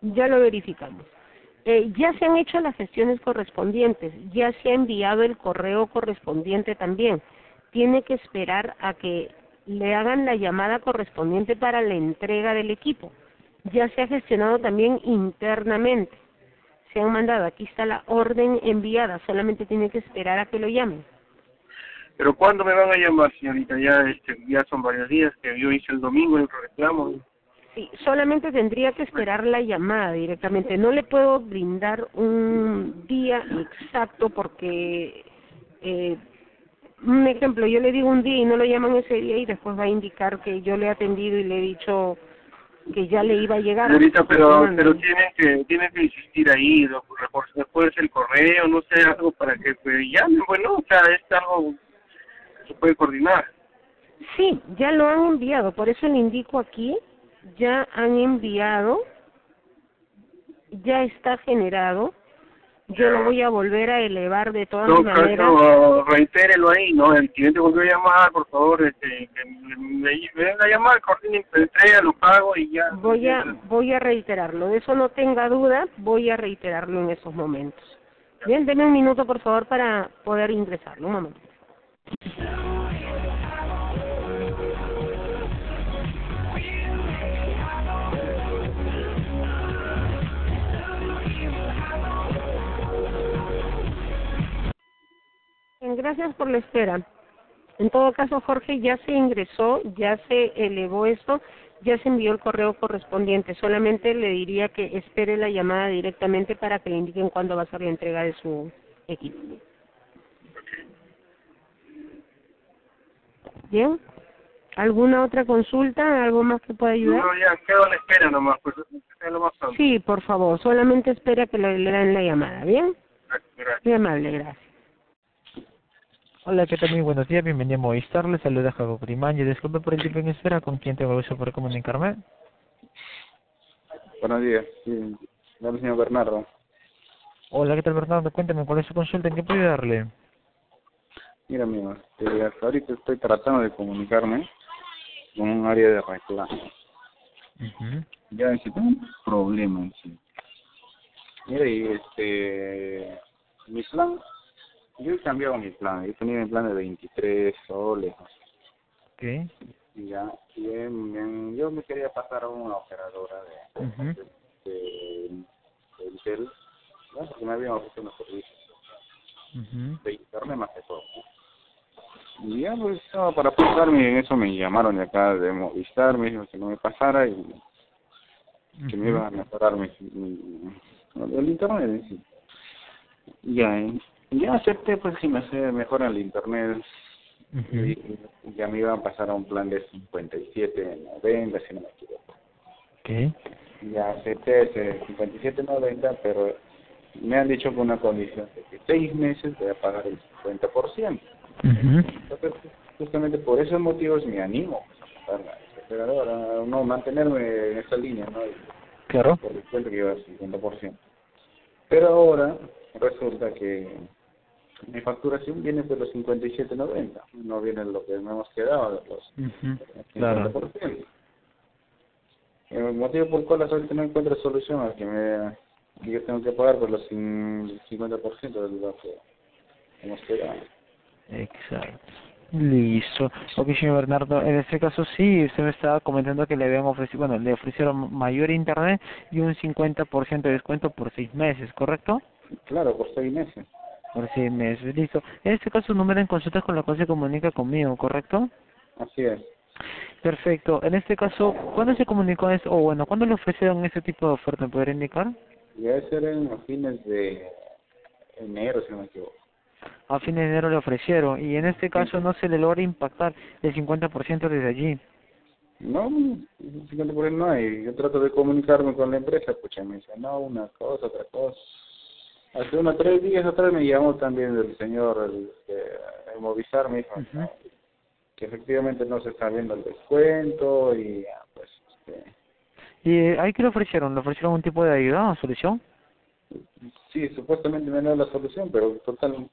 Ya lo verificamos. Eh, ya se han hecho las gestiones correspondientes, ya se ha enviado el correo correspondiente también. Tiene que esperar a que le hagan la llamada correspondiente para la entrega del equipo. Ya se ha gestionado también internamente. Se han mandado, aquí está la orden enviada, solamente tiene que esperar a que lo llamen. Pero ¿cuándo me van a llamar, señorita? Ya este ya son varios días que yo hice el domingo el reclamo. Sí, solamente tendría que esperar la llamada directamente. No le puedo brindar un día exacto porque, eh, un ejemplo, yo le digo un día y no lo llaman ese día y después va a indicar que yo le he atendido y le he dicho que ya le iba a llegar. Señorita, pero pero tienen que tienen que insistir ahí, después el correo, no sé, algo para que pues, llamen, bueno, o sea, es algo que se puede coordinar. Sí, ya lo han enviado, por eso le indico aquí, ya han enviado, ya está generado, yo lo voy a volver a elevar de todas todo maneras. caso, reitérelo ahí, ¿no? El cliente volvió a llamar, por favor, este, me, venga a llamar, coordinen, entrega, lo pago y ya. Voy a, voy a reiterarlo, de eso no tenga duda, voy a reiterarlo en esos momentos. Bien, deme un minuto por favor para poder ingresarlo, un momento. Gracias por la espera. En todo caso, Jorge, ya se ingresó, ya se elevó esto, ya se envió el correo correspondiente. Solamente le diría que espere la llamada directamente para que le indiquen cuándo va a ser la entrega de su equipo. Bien. ¿Alguna otra consulta? ¿Algo más que pueda ayudar? No, ya, quedo la espera nomás, pues, lo más. Sí, por favor. Solamente espera que le, le den la llamada. ¿Bien? Gracias. Muy amable, gracias. Hola, ¿qué tal? Muy buenos días, bienvenido a Movistar, les saluda Jacob Primaño, disculpe por el tiempo en espera, ¿con quién tengo el gusto por comunicarme? Buenos días, sí, hola señor Bernardo. Hola, ¿qué tal Bernardo? Cuéntame, ¿cuál es su consulta? ¿En qué puedo ayudarle? Mira, amigo, este, hasta ahorita estoy tratando de comunicarme con un área de reclamo. Ya, sí, tengo un problema en sí. Mira, y este, mi plan, yo he cambiado mi plan, yo tenía mi plan de 23 soles, ¿no? Y ya, y yo me quería pasar a una operadora de, Ujú. de, de Intel, ¿no? porque me habían ofrecido unos servicios. De internet más que todo. Y ya pues estaba para pasarme en eso me llamaron de acá de Movistar, me dijo que no me pasara y que me iban a mejorar mi, mi- el internet sí. Ya, eh, ya acepté pues si me hace mejor el internet Ujú. y ya me iban a pasar a un plan de 57.90 si no me equivoco. Ok. Ya acepté ese 57.90 pero me han dicho con una condición de que seis meses voy a pagar el 50%. Ujú. Entonces, justamente por esos motivos me animo a pasar a esta operadora, a no mantenerme en esa línea, ¿no? Claro. por el cuento que iba al 50%. Pero ahora resulta que mi facturación viene de los 57.90, no viene lo que me hemos quedado, de los Ujú. Claro. 50%. El motivo por el cual ahorita no encuentro solución a que me que yo tengo que pagar por los cin- 50% del gasto. Como será. Exacto. Listo. Ok, señor Bernardo, en este caso sí, usted me estaba comentando que le habían ofrecido, bueno, le ofrecieron mayor internet y un 50% de descuento por seis meses, ¿correcto? Claro, por seis meses. Por seis meses, listo. En este caso, un número en consulta con la cual se comunica conmigo, ¿correcto? Así es. Perfecto. En este caso, ¿cuándo se comunicó esto? O bueno, ¿cuándo le ofrecieron este tipo de oferta? ¿Me podría indicar? Debe ser en los fines de enero, si no me equivoco. A fin de enero le ofrecieron y en este caso no se le logra impactar el 50% desde allí. No, 50% no hay. Yo trato de comunicarme con la empresa, pucha, me dice, no, una cosa, otra cosa. Hace unos tres días atrás me llamó también el señor, el, eh, el Movistar, me dijo que efectivamente no se está viendo el descuento y pues, este, ¿Y eh, ahí qué le ofrecieron? ¿Le ofrecieron un tipo de ayuda o solución? sí, supuestamente me da la solución, pero total,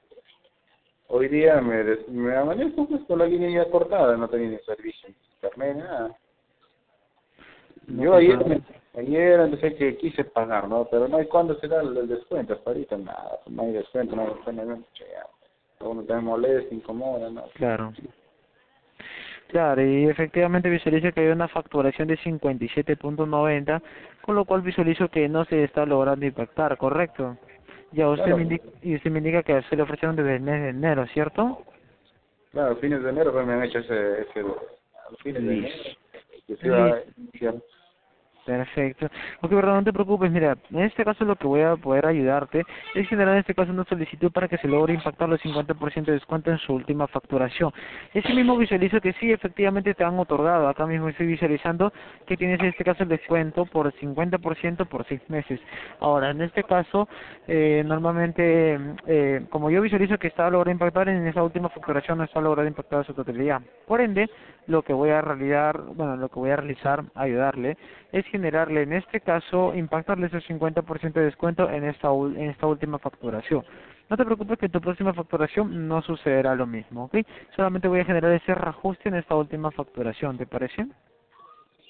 hoy día me, des- me amanezco pues con la línea ya cortada, no tenía ni servicio, ni internet, nada. No, Yo ayer, me- ayer empecé que quise pagar, ¿no? Pero no hay cuándo se da el, descuento, hasta ahorita nada, no hay descuento, no hay descuento, no hay. Uno molesta, incomoda, ¿no? Claro. Claro, y efectivamente visualizo que hay una facturación de 57.90, con lo cual visualizo que no se está logrando impactar, ¿correcto? Ya usted Claro. me indica, y usted me indica que se le ofrecieron desde el mes de enero, ¿cierto? Claro, fines de enero pues, me han hecho ese, ese los fines de enero. Que se Listo. iba a iniciar. Perfecto. Ok, verdad, no te preocupes. Mira, en este caso lo que voy a poder ayudarte es generar en este caso una solicitud para que se logre impactar los 50% de descuento en su última facturación. Ese mismo visualizo que sí, efectivamente te han otorgado. Acá mismo estoy visualizando que tienes en este caso el descuento por 50% por seis meses. Ahora, en este caso, eh, normalmente, eh, como yo visualizo que está logrado impactar, en esa última facturación no está logrado impactar su totalidad. Por ende, lo que voy a realizar, bueno, lo que voy a realizar, ayudarle, es generarle, en este caso, impactarle ese 50% de descuento en esta, en esta última facturación. No te preocupes que en tu próxima facturación no sucederá lo mismo, ¿ok? Solamente voy a generar ese reajuste en esta última facturación, ¿te parece?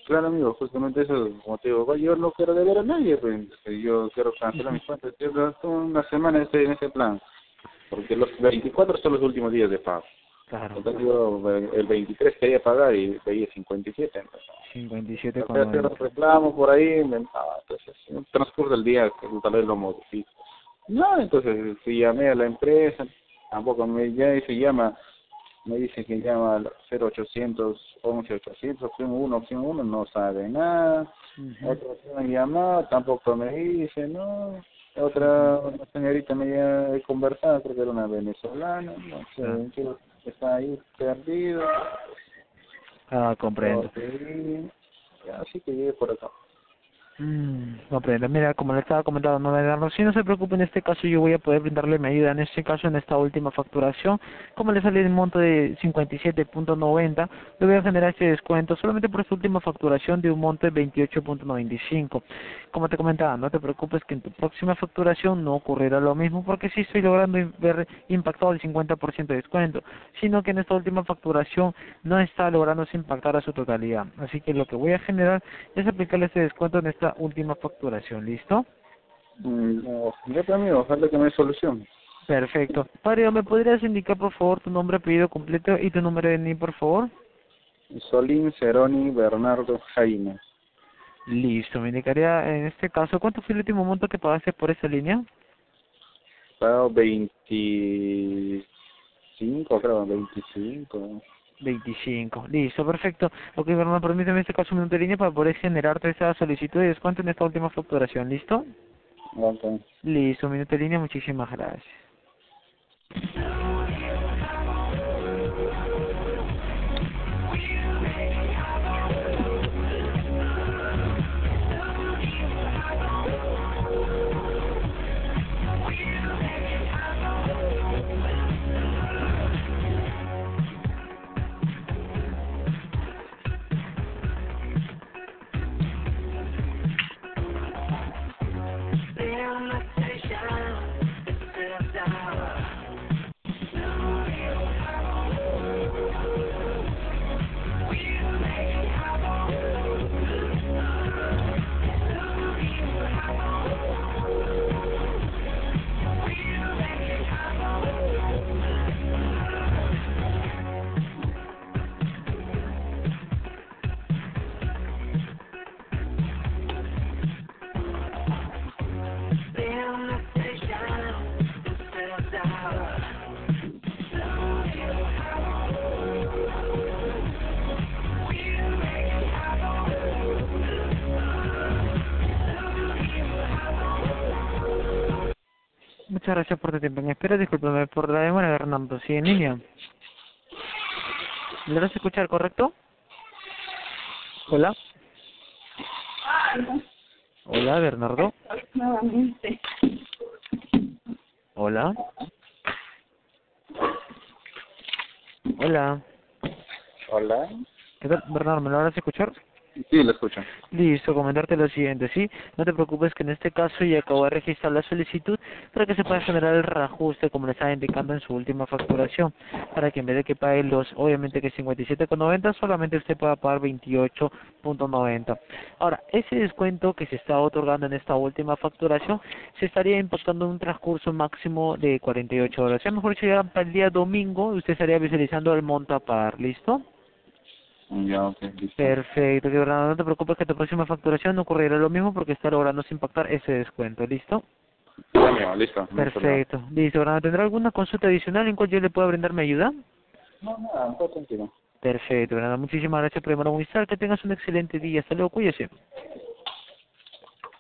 Claro, amigo, justamente eso es el motivo. Yo no quiero deber a nadie, pues, yo quiero cancelar mis cuentas. Yo una semana en ese plan, porque los 24 son los últimos días de pago. Claro. Entonces eh, el 23 quería pagar y veía 57. Entonces, 57 voy a hacer un reclamo por ahí, me, ah, entonces en el transcurso del día tal vez lo modifico. No, entonces si llamé a la empresa, tampoco me ya se llama, me dice que llama al 0800 11 800, opción 1, opción 1, no sabe nada. Otra opción llamada, tampoco me dice, no. Otra una señorita me he conversado, creo que era una venezolana, no sé, está ahí perdido. Ah, comprendo. Sí, Así que llegué por acá. Mm, comprendo. Mira, como le estaba comentando, no me dan si no se preocupe, en este caso yo voy a poder brindarle mi ayuda. En este caso, en esta última facturación, como le sale el monto de 57.90, le voy a generar este descuento solamente por esta última facturación de un monto de 28.95. Como te comentaba, no te preocupes que en tu próxima facturación no ocurrirá lo mismo porque sí estoy logrando ver impactado el 50% de descuento, sino que en esta última facturación no está lográndose impactar a su totalidad. Así que lo que voy a generar es aplicarle este descuento en esta última facturación, ¿listo? Mm, No, ya pues, amigo, ojalá que me dé solución. Perfecto. Padre, ¿me podrías indicar por favor tu nombre, apellido completo y tu número de NI, por favor? Solín Ceroni Bernardo Jaime. Listo, me indicaría en este caso, ¿cuánto fue el último monto que pagaste por esa línea? Pago 25, creo, 25. 25. Listo, perfecto. Ok, Bernardo, permíteme en este caso un minuto de línea para poder generarte esa solicitud de descuento en esta última facturación, ¿listo? Listo, un minuto de línea, muchísimas gracias. Muchas gracias por tu tiempo en espera. Discúlpeme por la demora, Bernardo. ¿Sí en línea? ¿Le vas a escuchar, correcto? Hola. Hola, Bernardo. Nuevamente. Hola. Hola. Hola. ¿Qué tal, Bernardo? ¿Me lo vas a escuchar? Sí, lo escucho. Listo, comentarte lo siguiente, ¿sí? No te preocupes que en este caso ya acabo de registrar la solicitud para que se pueda generar el reajuste como le estaba indicando en su última facturación, para que en vez de que pague los, obviamente que 57,90, solamente usted pueda pagar 28,90. Ahora, ese descuento que se está otorgando en esta última facturación se estaría impactando en un transcurso máximo de 48 horas. Ya mejor dicho, ya para el día domingo usted estaría visualizando el monto a pagar, ¿listo? Ya, ok, listo. Perfecto, que verdad, no te preocupes que tu próxima facturación no ocurrirá lo mismo porque está lográndose impactar ese descuento, ¿listo? Amigo, listo. Perfecto, listo, Bernardo, ¿tendrá alguna consulta adicional en cual yo le pueda brindar mi ayuda? No, nada, todo tranquilo. Perfecto, Bernardo, muchísimas gracias por llamar a Movistar, que tengas un excelente día, hasta luego, cuídese.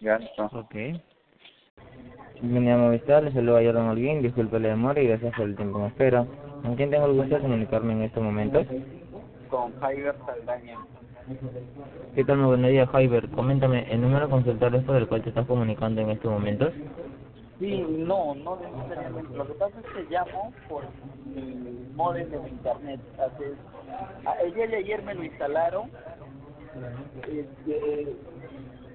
Ya, listo. Ok. Bienvenido a Movistar, les saluda Jordan Holguín, disculpe la demora y gracias por el tiempo en espera. ¿Con quién tengo el gusto de comunicarme en estos momentos? Con Javier Saldaña. ¿Qué tal? Muy buenos días, Jaiber. Coméntame, ¿el número de consultores por el cual te estás comunicando en estos momentos? Sí, no, no necesariamente. Lo que pasa es que llamo por mi modem de mi internet. Hace, a- el día de ayer me lo instalaron este,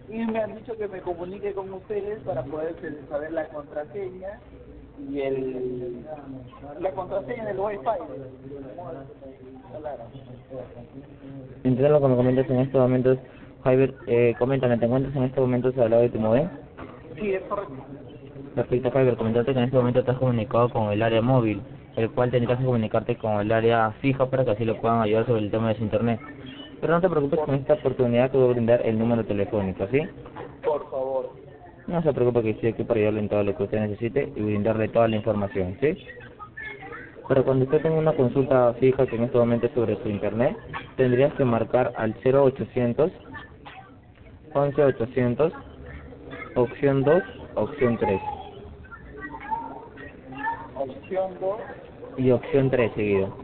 y me han dicho que me comunique con ustedes para poder saber la contraseña y el la contraseña del wifi que. Entiendo lo que me comentas en estos momentos. Jaiber, eh, coméntame, ¿te encuentras en estos momentos al lado de tu modem? Sí, es correcto. Perfecto, Jaiber, comentarte que en este momento estás comunicado con el área móvil, el cual tendrás que comunicarte con el área fija para que así le puedan ayudar sobre el tema de su internet. Pero no te preocupes, con esta oportunidad te voy a brindar el número telefónico, ¿sí? Por favor. No se preocupe que estoy aquí para ayudarle en todo lo que usted necesite y brindarle toda la información, ¿sí? Pero cuando usted tenga una consulta fija que en este momento es sobre su internet, tendrías que marcar al 0800 11800 opción 2, opción 3 Opción 2. y opción 3 seguido.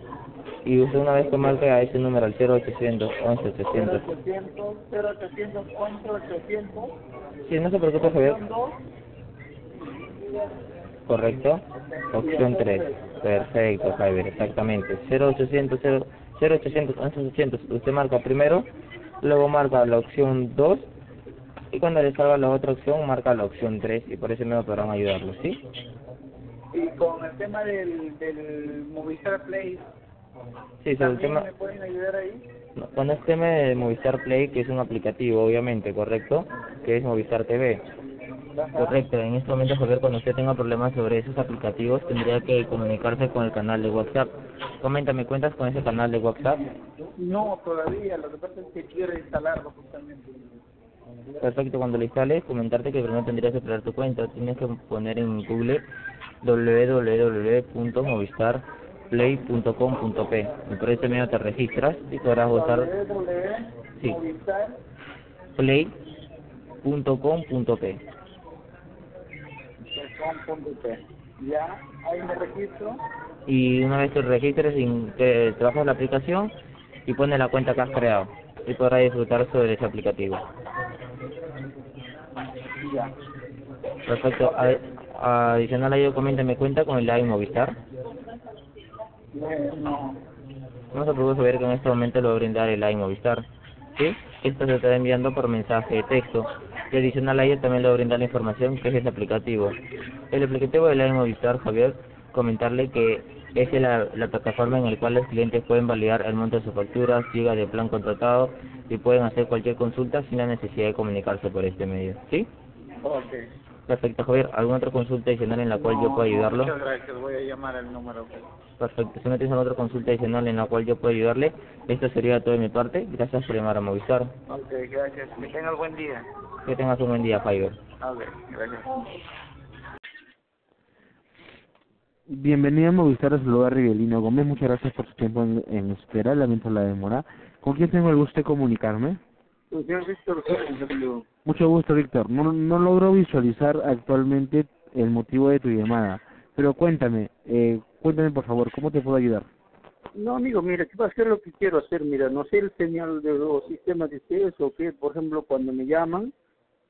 Y usted una vez que marque a ese número al 0800 11800, 0800, 0800, 11, 800. si no se preocupe Javier, Opción 2. correcto, opción 3, perfecto Javier, exactamente, 0800 0, 0800 11800, usted marca primero, luego marca la opción 2 y cuando le salga la otra opción marca la opción 3 y por ese medio podrán ayudarlo, ¿sí? Y con el tema del, del Movistar Play, Sí, sobre el ¿también tema, me pueden ayudar ahí? con el tema de Movistar Play, que es un aplicativo obviamente, correcto, que es Movistar TV. Correcto, en este momento Javier, cuando usted tenga problemas sobre esos aplicativos, tendría que comunicarse con el canal de WhatsApp. Coméntame, ¿cuentas con ese canal de WhatsApp? No, todavía, lo que pasa es que quiero instalarlo justamente. Perfecto, cuando lo instales, comentarte que primero tendrías que crear tu cuenta. Tienes que poner en Google y por ese medio te registras y podrás gozar Sí. Play.com.p. com.p. Ya, ahí me registro. y una vez te registres te te bajas la aplicación y pones la cuenta que has creado y podrás disfrutar sobre ese aplicativo. Ya. Perfecto. Adicional a ello, coméntame, ¿cuenta con el Live Movistar? No. No se preocupe ver que en este momento lo va a brindar el Live Movistar. ¿Sí? Esto se está enviando por mensaje de texto. Y adicional a ello también le va a brindar la información que es ese aplicativo. El aplicativo de Live Movistar, Javier, comentarle que es la, la plataforma en la cual los clientes pueden validar el monto de sus facturas, gigas de plan contratado y pueden hacer cualquier consulta sin la necesidad de comunicarse por este medio. ¿Sí? Ok. Perfecto, Javier. ¿Alguna otra consulta adicional en la cual yo pueda ayudarlo? Muchas gracias, voy a llamar al número. Perfecto. Si no tienes alguna otra consulta adicional en la cual yo pueda ayudarle, esto sería todo de mi parte. Gracias por llamar a Movistar. Ok, gracias. Que tengas buen día. Que tengas un buen día, Javier. Ok, gracias. Bienvenido a Movistar, es lugar Rivelino Gómez. Muchas gracias por su tiempo en, en espera, lamento la demora. ¿Con quién tengo el gusto de comunicarme? Señor Víctor Gómez, Mucho gusto, Víctor. No, no logro visualizar actualmente el motivo de tu llamada. Pero cuéntame, eh, cuéntame por favor, ¿cómo te puedo ayudar? No, amigo, mira, ¿qué pasa? ¿Qué es lo que quiero hacer? Mira, no sé el señal de los sistemas de ustedes o que, por ejemplo, cuando me llaman,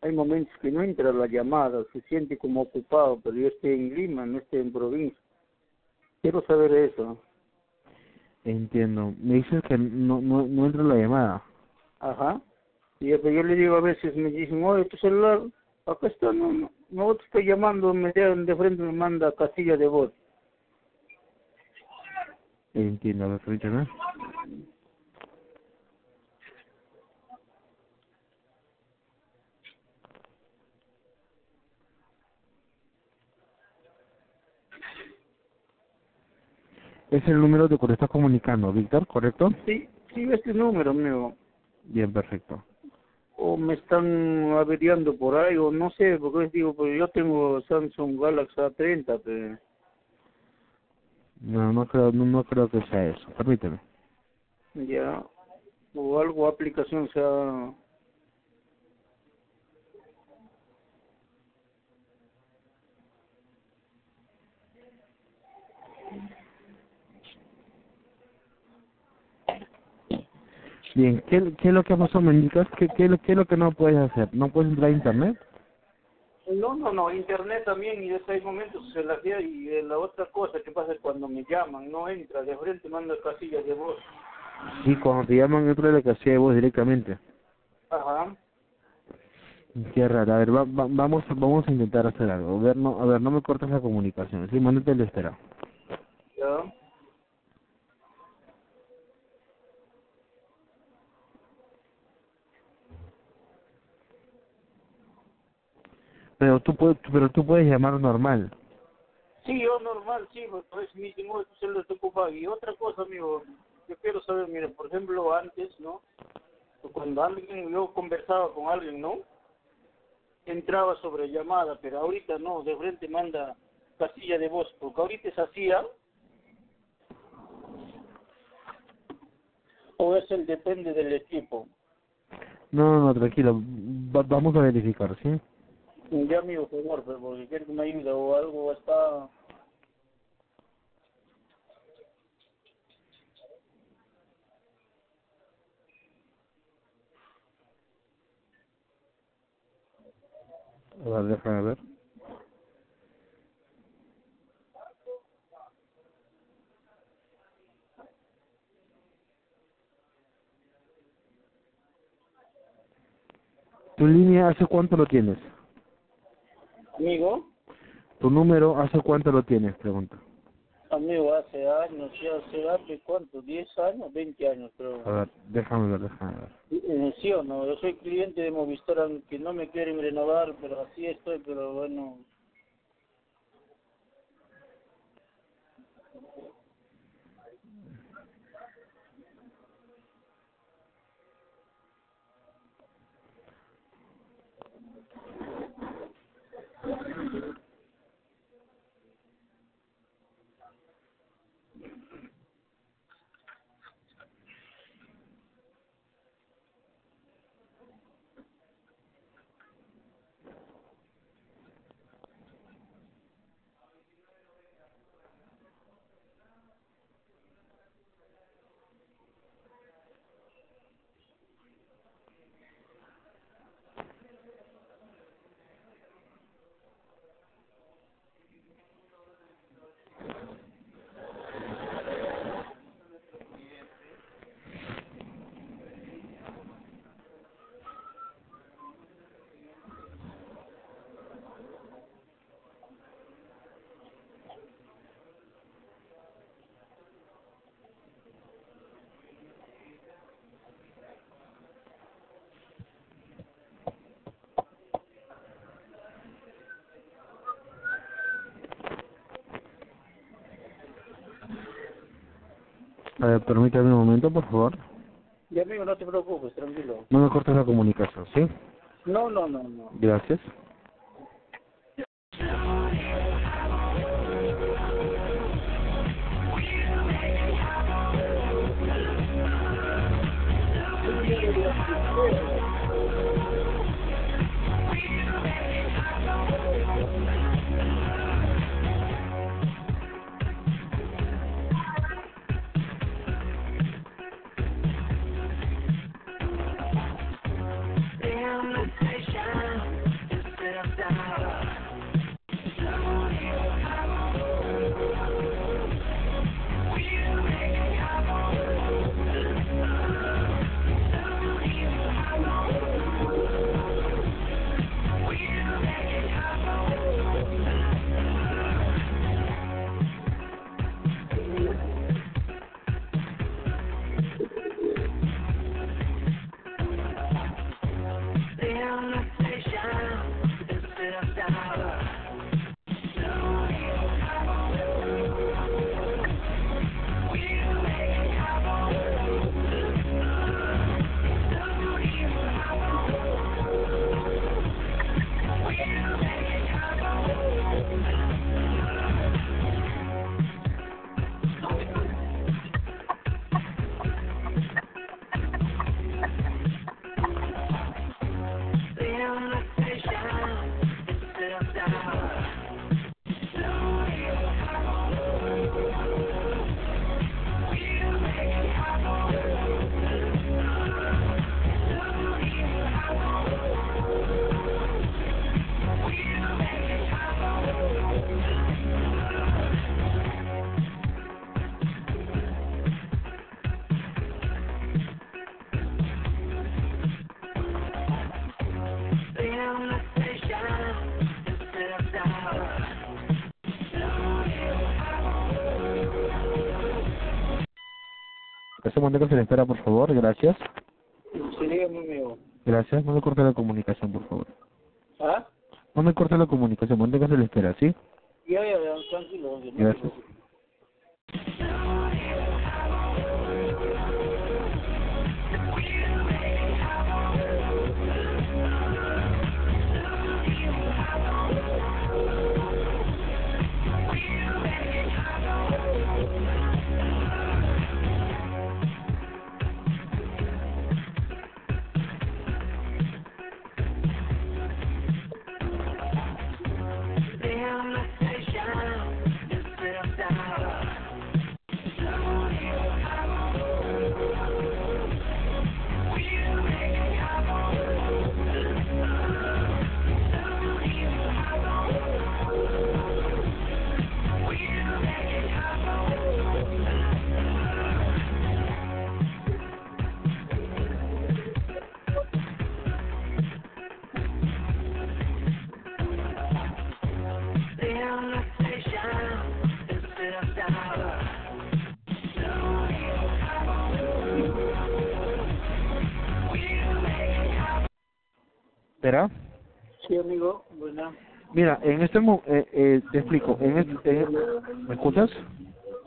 hay momentos que no entra la llamada, se siente como ocupado, pero yo estoy en Lima, no estoy en provincia. Quiero saber eso. Entiendo. Me dices que no, no, no entra la llamada. Ajá. Y yo, yo le digo a veces, me dicen, oye, tu celular, acá está, no, no, no te estoy llamando, me de, de frente me manda casilla de voz. Entiendo, a ver, permíteme. Es el número de que te estás comunicando, Víctor, ¿correcto? Sí, sí, este número, amigo. Bien, perfecto. O me están averiando por ahí, o no sé, porque les digo, pues yo tengo Samsung Galaxy A30, pero... No, no creo, no, no creo que sea eso. Permíteme. Ya, o algo, aplicación sea... Bien, ¿qué, qué es lo que o menos indicas? ¿Qué, qué, es lo- qué es lo que no puedes hacer? ¿No puedes entrar a internet? No, no, no, internet también y desde hay momentos se la hacía y eh, la otra cosa que pasa es cuando me llaman, no entra, de frente manda casillas de voz. Sí, cuando te llaman entra de la casilla de voz directamente. Ajá, Qué raro. A ver, va- va- vamos, vamos a intentar hacer algo. A ver, no, a ver, no me cortes la comunicación. Sí, mándate el espera. ya. Pero tú puedes, pero tú puedes llamar normal. Sí, yo normal, sí, pues mi tengo se lo estoy ocupado. Y otra cosa, amigo, yo quiero saber, mire, por ejemplo, antes, ¿no? Cuando alguien, yo conversaba con alguien, ¿no? Entraba sobre llamada, pero ahorita no, de frente manda casilla de voz, porque ahorita se hacía. O es el depende del equipo. No, no, no, tranquilo. Va- vamos a verificar, ¿sí? Ya, amigo, por favor, pero porque quiero que me ayude o algo está... A ver, ver. ¿Tu línea hace cuánto lo tienes? Amigo, ¿Tu número hace cuánto lo tienes? Pregunta. amigo, hace años, ya hace, hace cuánto, 10 años, 20 años, creo. A ver, déjame ver, déjame ver. Sí o no, yo soy cliente de Movistar, aunque no me quieren renovar, pero así estoy, pero bueno. Ver, permítame un momento, por favor. Ya, amigo, no te preocupes, tranquilo. No me cortes la comunicación, ¿sí? No, no, no, no. Gracias. Ese momento se le espera, por favor, gracias. Sí, dígame, amigo. Gracias, no me corte la comunicación, por favor. ¿Ah? No me corte la comunicación, momento se le espera, ¿sí? Ya, ya, ya, tranquilo. Gracias. Sí, amigo, buena. Mira, en este mo eh, eh, te explico, en este, ¿me escuchas?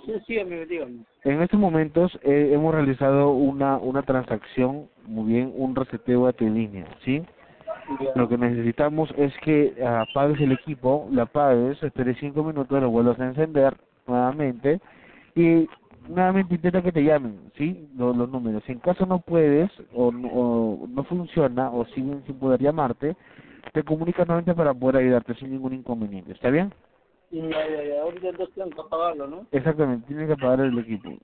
Sí, sí, amigo, dígame. En estos momentos eh, hemos realizado una una transacción, muy bien, un reseteo a tu línea, ¿sí? Lo que necesitamos es que apagues el equipo, la apagues, esperes cinco minutos, lo vuelvas a encender nuevamente y nuevamente intenta que te llamen, ¿sí? Los, los números. Si en caso no puedes o no, o no funciona o siguen sin poder llamarte, te comunicas nuevamente para poder ayudarte sin ningún inconveniente. ¿Está bien? Ya, ya, ya, ahorita entonces tengo que apagarlo, ¿no? Exactamente, tienes que apagar el equipo.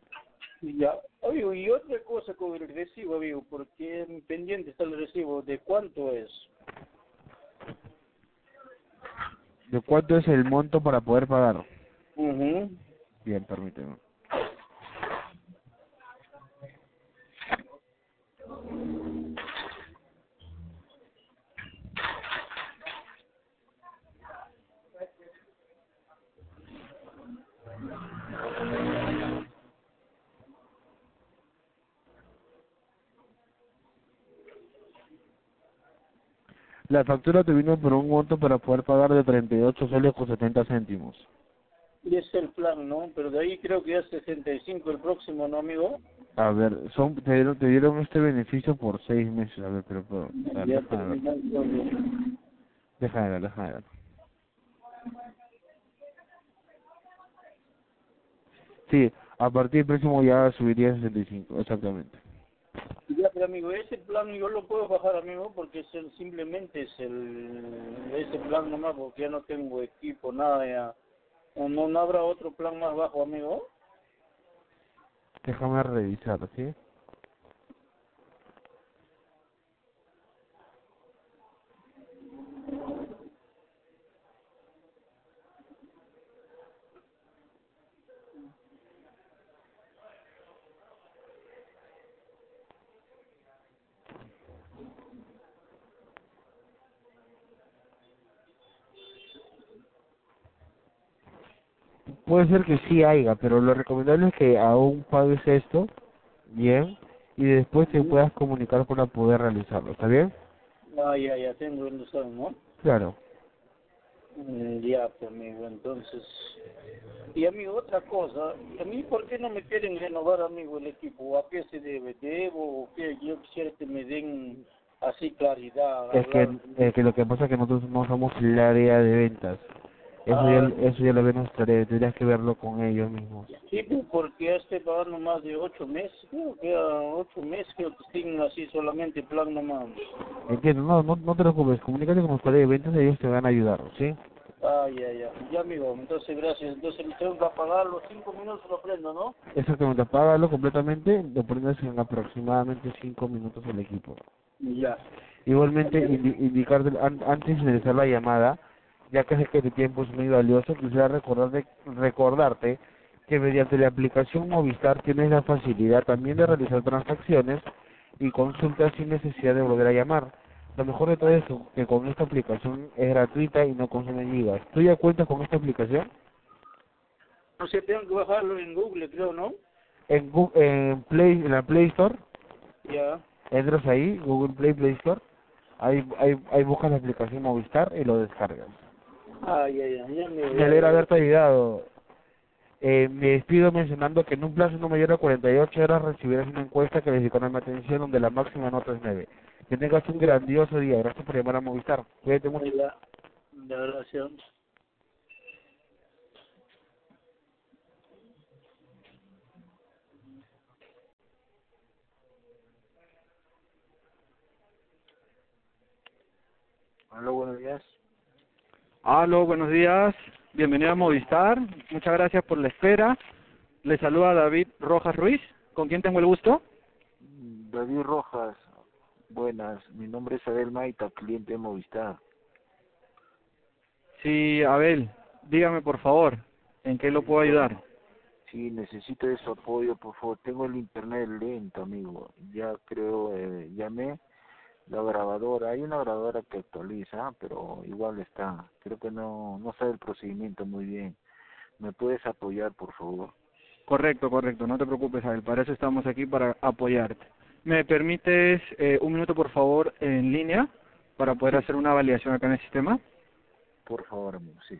Ya, amigo, y otra cosa con el recibo, amigo, porque en pendiente está el recibo, ¿de cuánto es? ¿De cuánto es el monto para poder pagar? Mhm. Bien, permíteme. La factura te vino por un monto para poder pagar de 38 soles con 70 céntimos. Y es el plan, ¿no? Pero de ahí creo que ya es 65 el próximo, ¿no, amigo? A ver, son te dieron, te dieron este beneficio por seis meses. A ver, pero... pero a ver, déjame ver. Sí, a partir del próximo ya subiría a 65, exactamente. Ya, pero amigo, ese plan yo lo puedo bajar, amigo, porque es el, simplemente es el ese plan nomás, porque ya no tengo equipo, nada ya. ¿O no, no habrá otro plan más bajo, amigo? Déjame revisar, ¿sí? Puede ser que sí haya, pero lo recomendable es que aún pagues esto, bien, y después te puedas comunicar para poder realizarlo, ¿está bien? Ah, ya, ya tengo el ¿no? Claro. Mm, Ya, pues, amigo, entonces... Y, amigo, otra cosa, ¿a mí por qué no me quieren renovar, amigo, el equipo? ¿A qué se debe? ¿Debo o qué? Yo quisiera que me den así claridad. Es que, es que lo que pasa es que nosotros no somos el área de ventas. Eso Ah. ya, eso ya lo ve nuestra área, tendrías que verlo con ellos mismos. Sí, pues, porque ya estoy pagando más de ocho meses, creo que a ocho meses que siguen así solamente plan nomás. Entiendo, no, no, no te preocupes, comunícate con nuestra área de ventas y ellos te van a ayudar, ¿sí? Ah, ya, ya. Ya, amigo, entonces gracias. Entonces tengo que apagar los cinco minutos, lo prendo, ¿no? Exactamente, apágalo completamente, lo prendes en aproximadamente cinco minutos el equipo. Ya. Igualmente, indi- indicarte an- antes de realizar la llamada, ya que sé que tu tiempo es muy valioso, quisiera recordarte, recordarte que mediante la aplicación Movistar tienes la facilidad también de realizar transacciones y consultas sin necesidad de volver a llamar. Lo mejor de todo eso, que con esta aplicación es gratuita y no consume gigas. ¿Tú ya cuentas con esta aplicación? No sé, tengo que bajarlo en Google, creo, ¿no? en, Gu- en Play, en la Play Store, Ya. entras ahí, Google Play, Play Store, ahí, ahí, ahí buscas la aplicación Movistar y lo descargas. Ya, ya, ya me alegra haberte ayudado. Eh, me despido mencionando que en un plazo no mayor a 48 horas recibirás una encuesta que verificará mi atención donde la máxima nota es 9. Que tengas un grandioso día. Gracias por llamar a Movistar. Cuídate mucho. La, la gracias. Aló, buenos días. Aló, buenos días. Bienvenido a Movistar. Muchas gracias por la espera. Le saluda David Rojas Ruiz. ¿Con quién tengo el gusto? David Rojas, buenas. Mi nombre es Abel Maita, cliente de Movistar. Sí, Abel. Dígame, por favor, ¿en qué lo puedo ayudar? Sí, necesito de su apoyo, por favor. Tengo el internet lento, amigo. Ya creo, eh, llamé la grabadora. Hay una grabadora que actualiza, pero igual está. Creo que no, no sabe el procedimiento muy bien. ¿Me puedes apoyar, por favor? Correcto, correcto. No te preocupes, Abel. Para eso estamos aquí, para apoyarte. ¿Me permites eh, un minuto, por favor, en línea para poder hacer una validación acá en el sistema? Por favor, amigo, sí.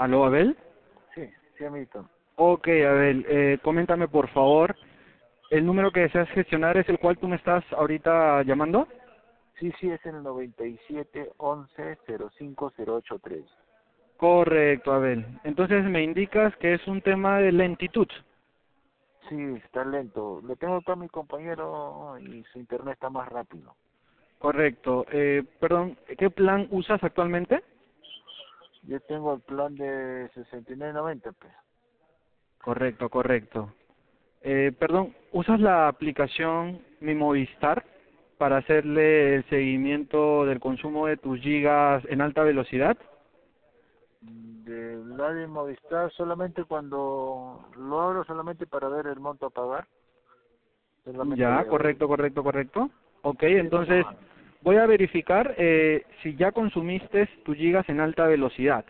¿Aló, Abel? Sí, sí, amiguito. Ok, Abel, eh, coméntame por favor, ¿el número que deseas gestionar es el cual tú me estás ahorita llamando? Sí, sí, es el 97 11 05 083. Correcto, Abel. Entonces me indicas que es un tema de lentitud. Sí, está lento. Lo tengo acá a mi compañero y su internet está más rápido. Correcto. Eh, perdón, ¿qué plan usas actualmente? Yo tengo el plan de 69.90, pues. Correcto, correcto. Eh, perdón, ¿usas la aplicación Mi Movistar para hacerle el seguimiento del consumo de tus gigas en alta velocidad? De la de Movistar solamente cuando lo abro solamente para ver el monto a pagar. Solamente Ya, correcto, correcto, correcto. Ok, entonces voy a verificar eh, si ya consumiste tus gigas en alta velocidad.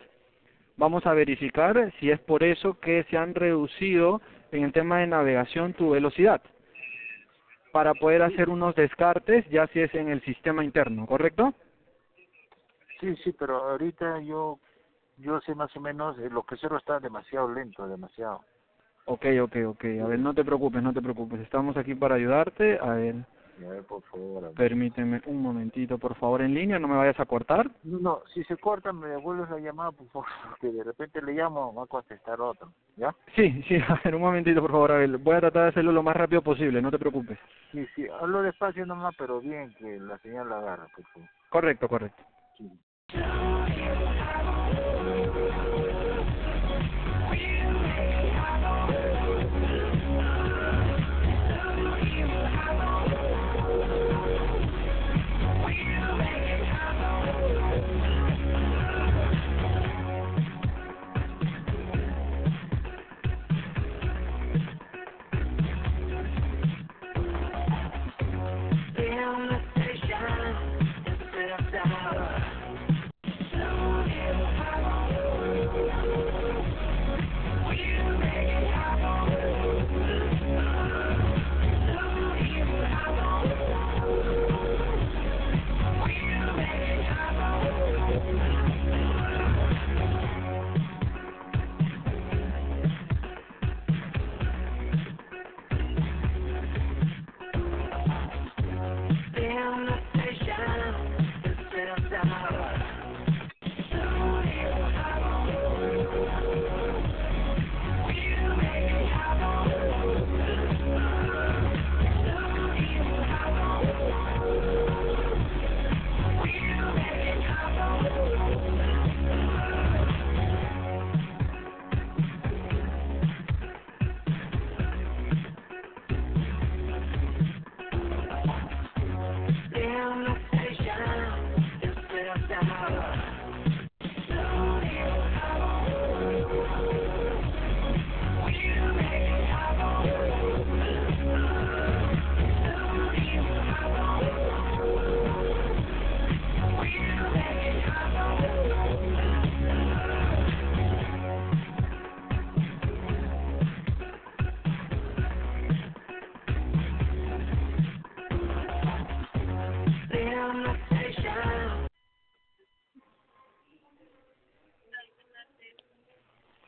Vamos a verificar si es por eso que se han reducido en el tema de navegación tu velocidad para poder hacer unos descartes ya si es en el sistema interno, ¿correcto? Sí, sí, pero ahorita yo yo sé más o menos, eh, lo que cero está demasiado lento, demasiado. Ok, ok, ok. A ver, no te preocupes, no te preocupes. Estamos aquí para ayudarte. A ver, A ver, por favor. permíteme un momentito, por favor, en línea. No me vayas a cortar. No, no, si se corta me devuelves la llamada, por favor, (laughs) que de repente le llamo, va a contestar otro, ¿ya? Sí, sí, (laughs) a ver, un momentito, por favor. A ver, voy a tratar de hacerlo lo más rápido posible. No te preocupes. Sí, sí, hablo despacio nomás, pero bien que la señal la agarra, por favor. Correcto, correcto.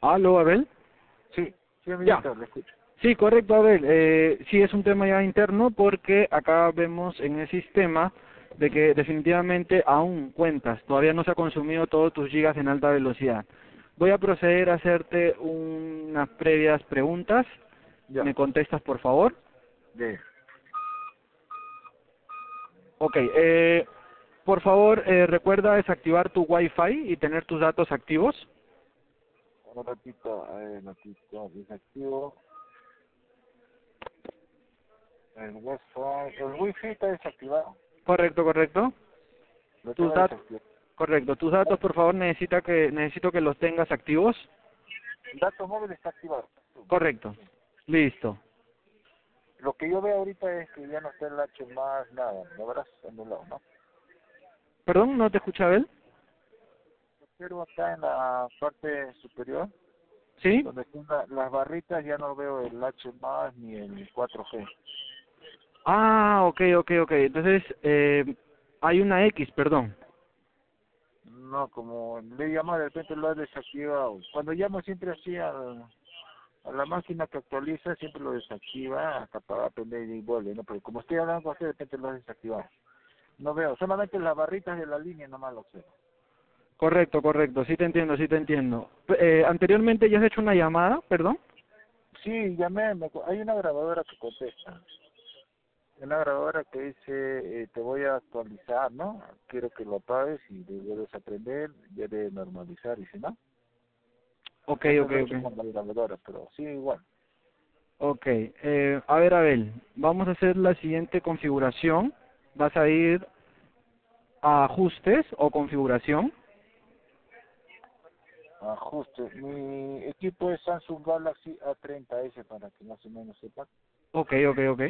Aló, Abel. Sí, sí, Ya. escucho. Sí, correcto, Abel. Eh, sí, es un tema ya interno porque acá vemos en el sistema de que definitivamente aún cuentas, todavía no se ha consumido todos tus gigas en alta velocidad. Voy a proceder a hacerte unas previas preguntas. ¿Me contestas, por favor? De, Ok, eh, por favor, eh, recuerda desactivar tu Wi-Fi y tener tus datos activos. Un ratito, a ver, ratito, desactivo. El Wi-Fi, el Wi-Fi está desactivado. Correcto, correcto. Lo Tus datos, correcto. Tus datos, por favor, necesita que necesito que los tengas activos. El dato móvil está activado. Correcto. Listo. Lo que yo veo ahorita es que ya no está el H más nada, lo verás anulado, ¿no? Perdón, no te escucha Abel. Pero acá en la parte superior, ¿Sí? donde están la- las barritas, ya no veo el H más ni el 4G. Ah, ok, ok, ok. Entonces, eh, hay una X, perdón. No, como le llamo de repente lo ha desactivado. Cuando llamo siempre así al- a la máquina que actualiza, siempre lo desactiva hasta para aprender y vuelve, ¿no? Pero como estoy hablando con usted, de repente lo ha desactivado. No veo, solamente las barritas de la línea nomás lo observo. Correcto, correcto. Sí te entiendo, sí te entiendo. Eh, anteriormente ya has hecho una llamada, perdón. Sí, llamé, me hay una grabadora que contesta. Una grabadora que dice, eh, te voy a actualizar, ¿no? Quiero que lo apagues y a aprender, ya de normalizar, y si no. Ok, ok, ok. con la grabadora, pero sí, igual. Ok, eh, a ver, Abel, vamos a hacer la siguiente configuración. Vas a ir a ajustes o configuración. Ajustes. Mi equipo es Samsung Galaxy A30S para que más o menos sepan. Ok, ok, ok.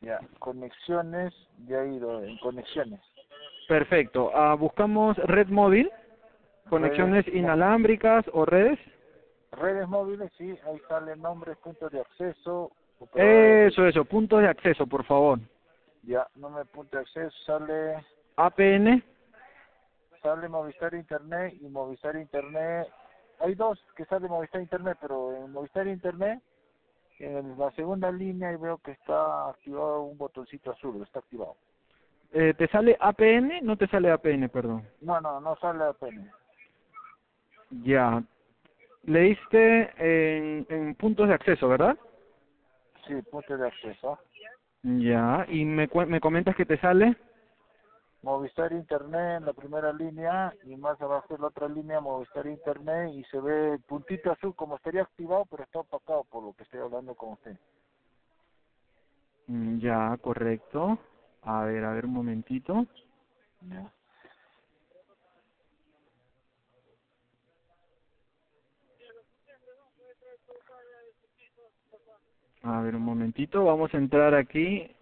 Ya, conexiones, ya he ido en conexiones. Perfecto. Ah, buscamos red móvil, conexiones Redes, inalámbricas o redes. Redes móviles, sí, ahí sale nombre, puntos de acceso. Eso, eso, puntos de acceso, por favor. Ya, nombre, punto de acceso, sale APN, sale Movistar Internet y Movistar Internet. Hay dos que sale Movistar Internet, pero en Movistar Internet, en la segunda línea, y veo que está activado un botoncito azul, está activado. Eh, ¿Te sale APN? No te sale APN, perdón. No, no, no sale apenas. Ya. Le diste en, en puntos de acceso, ¿verdad? Sí, punto de acceso. Ya. ¿Y me, me comentas que te sale? Movistar Internet en la primera línea y más abajo en la otra línea Movistar Internet y se ve el puntito azul como estaría activado pero está opacado por lo que estoy hablando con usted. Mm, Ya, correcto. A ver, a ver un momentito. Ya. A ver un momentito. Vamos a entrar aquí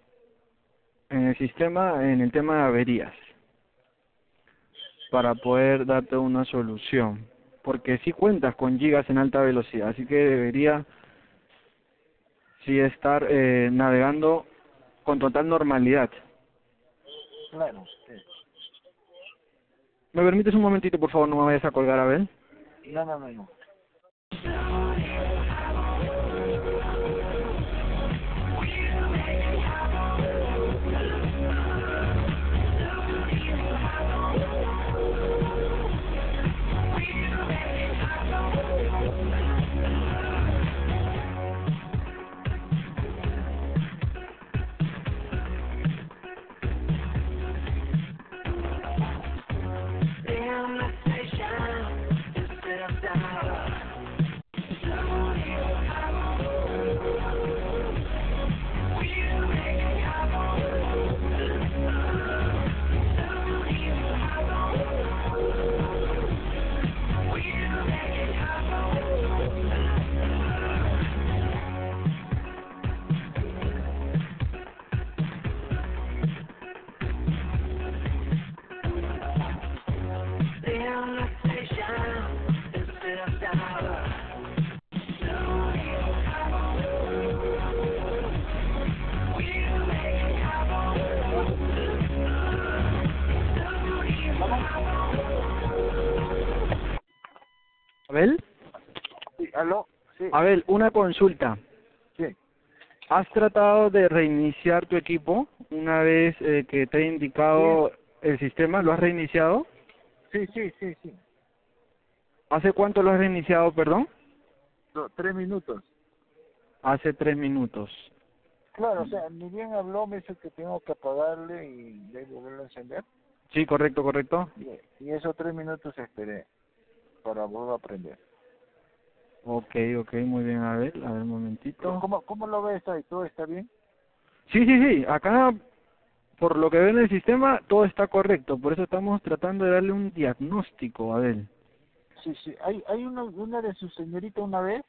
en el sistema, en el tema de averías. Para poder darte una solución. Porque si cuentas con gigas en alta velocidad, así que debería sí estar eh, navegando con total normalidad. Claro, sí. ¿Me permites un momentito, por favor? No me vayas a colgar, Abel. No, no, no, no. Abel, Sí, aló, sí, Abel, una consulta. sí. ¿Has tratado de reiniciar tu equipo una vez eh, que te he indicado el sistema? ¿Lo has reiniciado? Sí, sí, sí, sí. ¿Hace cuánto lo has reiniciado, perdón? No, tres minutos. Hace tres minutos. Claro, o sea, ni bien habló, me dice que tengo que apagarle y de volverlo a encender. Sí, correcto, correcto. Y, y esos tres minutos esperé para volver a aprender. Ok, ok, muy bien, Abel. A ver, un momentito. ¿Cómo, ¿Cómo lo ves ahí? ¿Todo está bien? Sí, sí, sí. Acá, por lo que veo en el sistema, todo está correcto. Por eso estamos tratando de darle un diagnóstico, Abel. Sí, sí. Hay, hay una, una de sus señoritas una vez,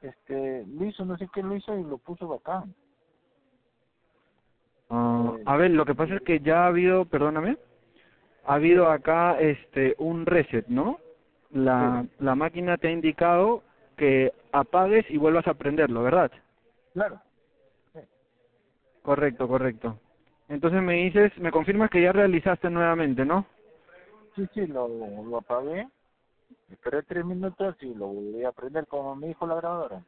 este, lo hizo, no sé qué lo hizo y lo puso bacán. Ah, a ver, lo que pasa es que ya ha habido, perdóname, ha habido acá este un reset, ¿no? La, la máquina te ha indicado que apagues y vuelvas a prenderlo, ¿verdad? Claro. Correcto, correcto. Entonces me dices, me confirmas que ya realizaste nuevamente, ¿no? Sí, sí, lo, lo apagué, esperé tres minutos y lo volví a prender como me dijo la grabadora.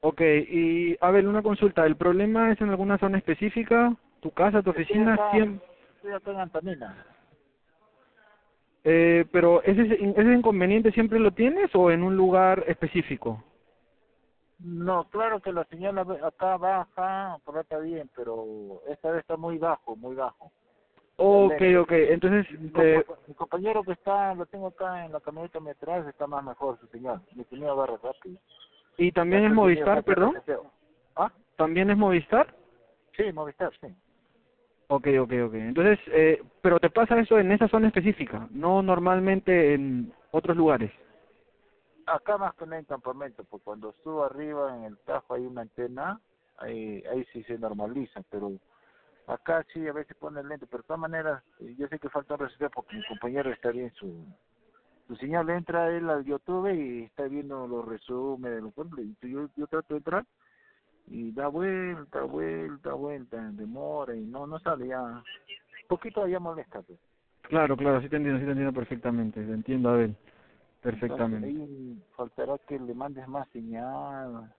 Ok, y a ver, una consulta, ¿el problema es en alguna zona específica? ¿Tu casa, tu oficina? acá. Siem- Estoy acá en. Eh, pero ese, ese inconveniente siempre lo tienes o en un lugar específico? No, claro que la señal acá baja, por acá está bien, pero esta vez está muy bajo, muy bajo. Ok, ok, entonces, Mi, eh, mi compañero que está, lo tengo acá en la camioneta atrás, está más mejor su señal. Mi señal agarra rápido. ¿y también es Movistar, perdón? ¿Ah? ¿También es Movistar? Sí, Movistar, sí. Ok, ok, ok. Entonces, eh, pero te pasa eso en esa zona específica, no normalmente en otros lugares. Acá más que en campamento, pues cuando subo arriba en el Tajo hay una antena, ahí, ahí sí se normaliza, pero acá sí a veces pone lento, pero de todas maneras eh, yo sé que falta reseteo porque mi compañero está bien su su señal entra él al YouTube y está viendo los resúmenes, yo, yo trato de entrar y da vuelta, vuelta, vuelta, demora y no no sale ya, poquito ya molesta pues. Claro, claro, sí te entiendo, sí te entiendo perfectamente, te entiendo, Abel, perfectamente. Entonces, ahí faltará que le mandes más señal.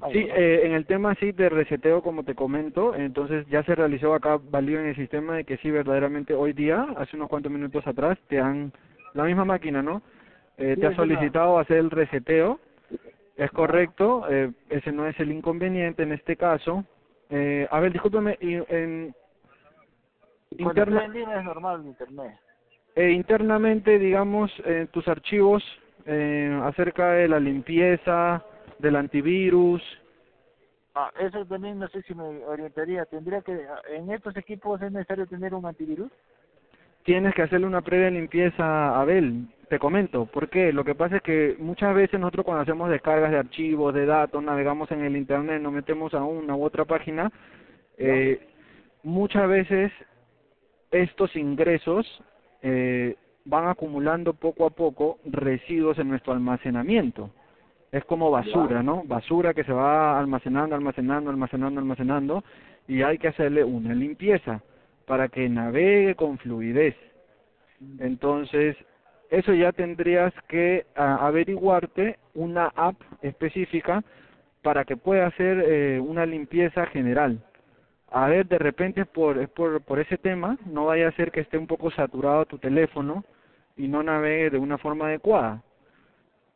Ay, Sí, no. eh, en el tema sí de reseteo, como te comento, entonces ya se realizó acá, valió en el sistema de que sí, verdaderamente hoy día, hace unos cuantos minutos atrás, te han, la misma máquina, ¿no? Eh, Sí, te ha una- solicitado hacer el reseteo, es correcto, eh, ese no es el inconveniente en este caso. Eh, a ver, discúlpame, y en, interna, es normal el internet. eh, internamente, digamos, en tus archivos eh, acerca de la limpieza, del antivirus, Ah, eso también no sé si me orientaría. ¿Tendría que, en estos equipos es necesario tener un antivirus? Tienes que hacerle una previa limpieza, Abel. Te comento, ¿por qué? Lo que pasa es que muchas veces nosotros cuando hacemos descargas de archivos, de datos, navegamos en el Internet, nos metemos a una u otra página, eh, muchas veces estos ingresos eh, van acumulando poco a poco residuos en nuestro almacenamiento. Es como basura, ¿no? Basura que se va almacenando, almacenando, almacenando, almacenando, y hay que hacerle una limpieza para que navegue con fluidez. Entonces, eso ya tendrías que ah, averiguarte una app específica para que pueda hacer eh, una limpieza general. A ver, de repente por, por, por ese tema, no vaya a ser que esté un poco saturado tu teléfono y no navegue de una forma adecuada.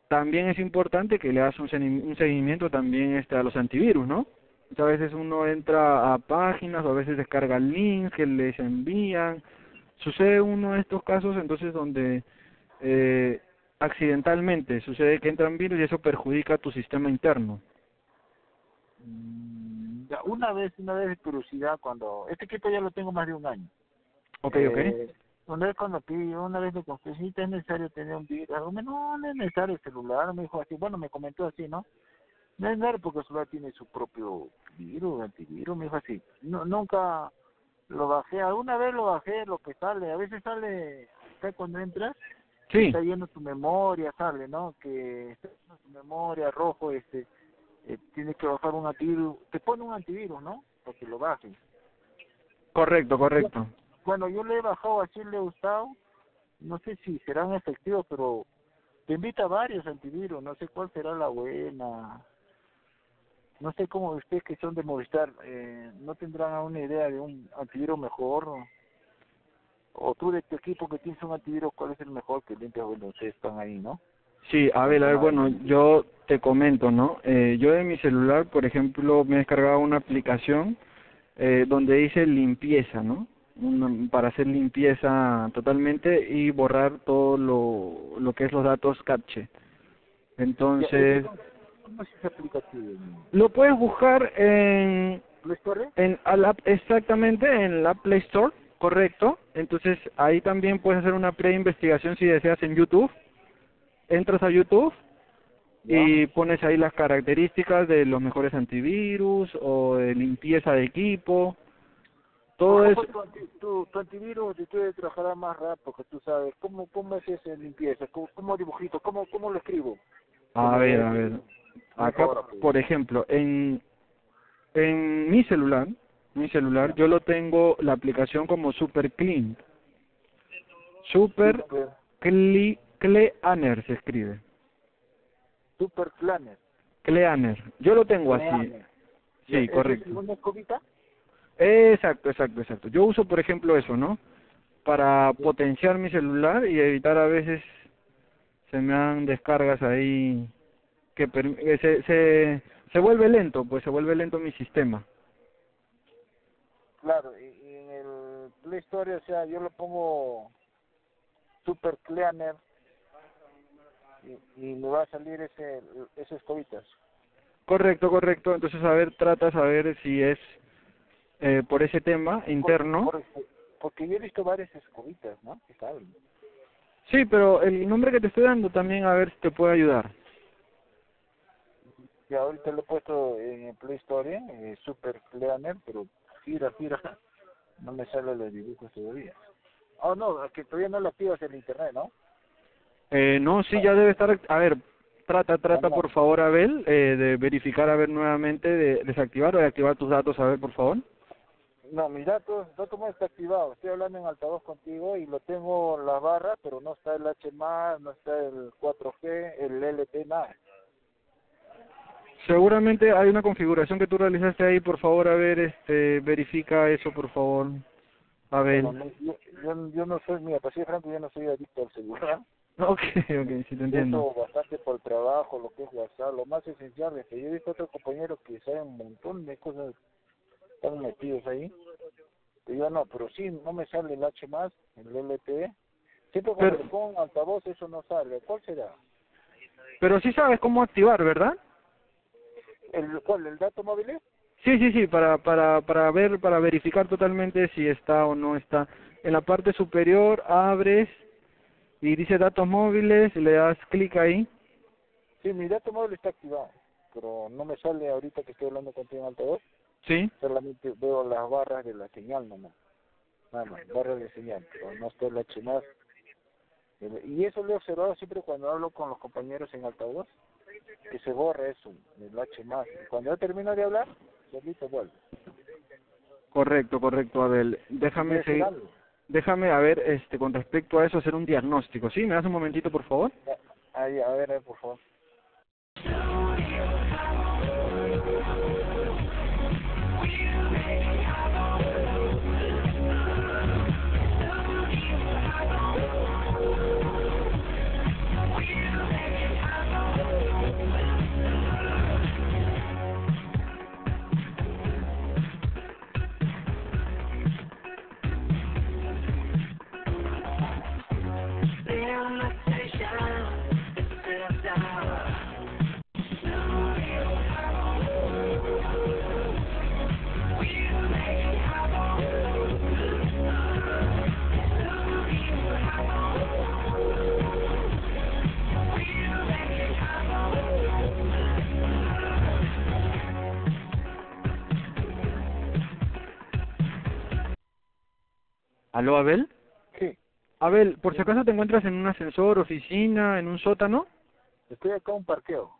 También es importante que le hagas un, un seguimiento también este, a los antivirus, ¿no? Muchas veces uno entra a páginas o a veces descarga links que les envían. Sucede uno de estos casos entonces donde eh, accidentalmente sucede que entran virus y eso perjudica tu sistema interno. Mm, Ya, una vez, una vez de curiosidad, cuando... Este equipo ya lo tengo más de un año. Ok, ok. Eh, Una vez cuando pide, una vez le conté, sí, es necesario tener un virus. No, no es necesario el celular. Me dijo así, bueno, me comentó así, ¿no? No es necesario porque el celular tiene su propio virus, antivirus. Me dijo así. No, nunca lo bajé. Alguna vez lo bajé, lo que sale. A veces sale, ¿sabes cuando entras? Sí. Está lleno tu memoria, sale, ¿no? Que está lleno tu memoria, rojo, este. Eh, tienes que bajar un antivirus. Te pone un antivirus, ¿no? Para que lo bajes. Correcto, correcto. Bueno, yo le he bajado así, le he gustado. No sé si serán efectivos, pero te invita a varios antivirus. No sé cuál será la buena. No sé cómo ustedes que son de Movistar, eh, ¿no tendrán una idea de un antivirus mejor? O, o tú de tu equipo que tienes un antivirus, ¿cuál es el mejor que limpia? Bueno, ustedes están ahí, ¿no? Sí, a ver, a ver, bueno, yo te comento, ¿no? Eh, yo de mi celular, por ejemplo, me he descargado una aplicación eh, donde dice limpieza, ¿no? Una- para hacer limpieza totalmente y borrar todo lo, lo que es los datos captche. Entonces, ¿Cómo es ese aplicativo? lo puedes buscar en ¿Play Store? en exactamente en la Play Store, correcto. Entonces ahí también puedes hacer una pre-investigación si deseas en YouTube. Entras a YouTube y pones ahí las características de los mejores antivirus o de limpieza de equipo. Todo ¿Cómo eso. Tu, anti- tu, tu antivirus te debe trabajar más rápido, que tú sabes. ¿Cómo, cómo es esa limpieza? ¿Cómo, cómo dibujito? ¿Cómo, ¿Cómo lo escribo? A ver, a ver. Acá, por ejemplo, en en mi celular, mi celular, yo lo tengo la aplicación como Super Clean. Super Cle Cleaner se escribe. Super Planner. Cleaner. Yo lo tengo así. Cleaner. Sí, ¿Es correcto. ¿Una escobita? Exacto, exacto, exacto. Yo uso, por ejemplo, eso, ¿no? Para potenciar mi celular y evitar a veces se me dan descargas ahí que que se, se se vuelve lento, pues se vuelve lento mi sistema. Claro, y, y en el Play Store, o sea, yo lo pongo Super Cleaner y, y me va a salir ese esas escobitas. Correcto, correcto. Entonces, a ver, trata a ver si es eh, por ese tema interno. Por- porque yo he visto varias escobitas, ¿no? Que saben. Sí, pero el nombre que te estoy dando también a ver si te puede ayudar. Y ahorita lo he puesto en el Play Store, eh, Super Cleaner, pero gira, gira. (laughs) No me salen los dibujos todavía. Oh, no, que todavía no lo activas en internet, ¿no? Eh, no, sí, ya debe estar. A ver, trata, trata por favor, Abel, eh, de verificar, a ver nuevamente, de desactivar o de activar tus datos, a ver, por favor. No, mis datos, datos no está activado. Estoy hablando en altavoz contigo y lo tengo las barras, pero no está el H+, no está el 4G, el LT, nada. Seguramente hay una configuración que tú realizaste ahí, por favor, a ver, este, verifica eso, por favor. A ver. No, no, yo, yo, yo no soy, mira, para ser franco, yo no soy adicto al celular. (laughs) Ok, ok, sí te entiendo. Uso bastante por el trabajo, lo que es WhatsApp, lo más esencial es que yo he visto otros compañeros que saben un montón de cosas, están metidos ahí. Y yo no, pero sí, no me sale el H+, el LTE. Siempre cuando Pero- le pongo altavoz eso no sale. ¿Cuál será? Pero sí sabes cómo activar, ¿verdad? ¿El cuál? ¿El dato móvil? Sí, sí, sí, para, para, para ver, para verificar totalmente si está o no está. En la parte superior abres y dice datos móviles, le das clic ahí. Sí, mi dato móvil está activado, pero no me sale ahorita que estoy hablando contigo en altavoz. Sí. Solamente veo las barras de la señal nomás. Nada más, barras de señal, pero no está H+. El- Y eso lo he observado siempre cuando hablo con los compañeros en altavoz, que se borra eso, el H+. Cuando yo termino de hablar, solito vuelve. Correcto, correcto, Abel. Déjame ¿Quieres seguir. algo? Déjame, a ver, este, con respecto a eso, hacer un diagnóstico, ¿sí? ¿Me das un momentito, por favor? Ahí, a ver, por favor. ¿Aló, Abel? Sí. Abel, por si acaso te encuentras en un ascensor, oficina, en un sótano, Estoy acá en un parqueo.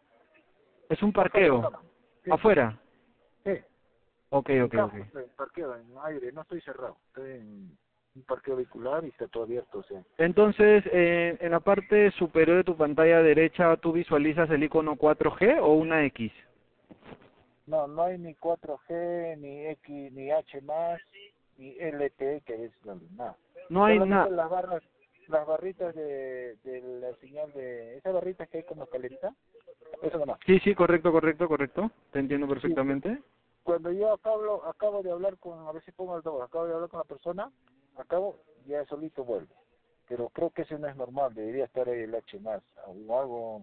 es un parqueo. Sí. ¿Afuera? Sí. Ok, ok, ok. en parqueo, en aire, no estoy cerrado. Estoy en un parqueo vehicular y está todo abierto, o sea. Entonces, eh, en la parte superior de tu pantalla derecha, ¿tú visualizas el icono 4G o una X? No, no hay ni 4G, ni X, ni H+, ni LTE, que es la- nada. No hay nada. las barras, las barritas de, de la señal de... Esas barritas que hay como escalerita, eso nomás. Sí, sí, correcto, correcto, correcto. Te entiendo perfectamente. Cuando yo acabo, acabo de hablar con, a ver si pongo el dos, acabo de hablar con la persona, acabo, ya solito vuelve. Pero creo que eso no es normal, debería estar ahí el H+, o algo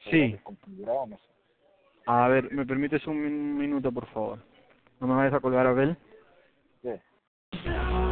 Sí. no sé. A ver, ¿me permites un min- minuto, por favor? No me vayas a colgar, Abel. Sí. No.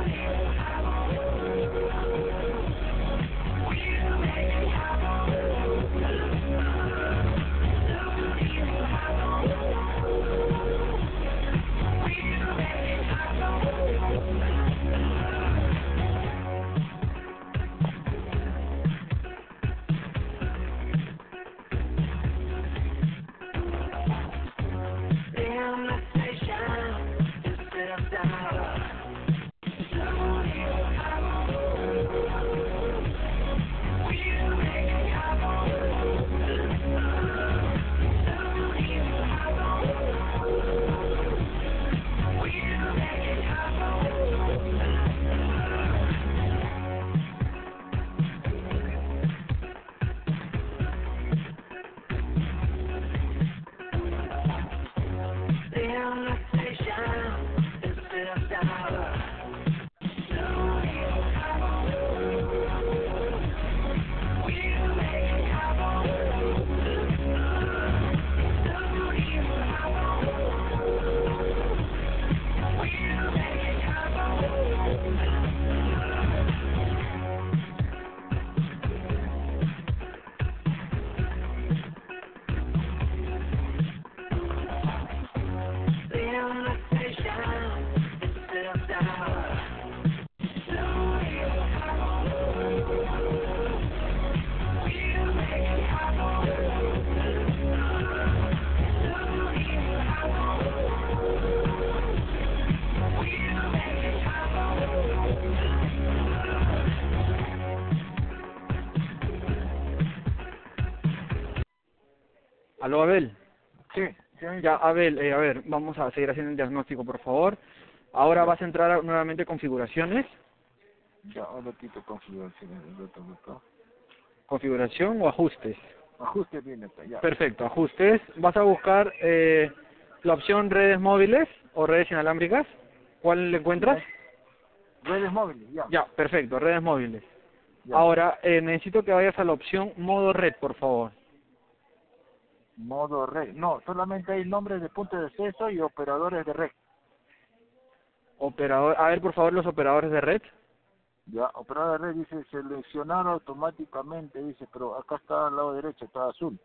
Aló, Abel. Sí, sí. Ya, Abel, eh, a ver, vamos a seguir haciendo el diagnóstico, por favor. Ahora vas a entrar a- nuevamente a configuraciones. Ya, ahora quito configuraciones del otro botón. Configuración o ajustes. Ajuste bien está, ya. Perfecto, ajustes. Vas a buscar eh, la opción redes móviles o redes inalámbricas. ¿Cuál le encuentras? Redes móviles, ya. Ya, perfecto, redes móviles. Ya. Ahora, eh, necesito que vayas a la opción modo red, por favor. Modo red. No, solamente hay nombres de puntos de acceso y operadores de red. Operador, a ver, por favor, los operadores de red. Ya, operador de red dice seleccionar automáticamente, dice, pero acá está al lado derecho, está azul.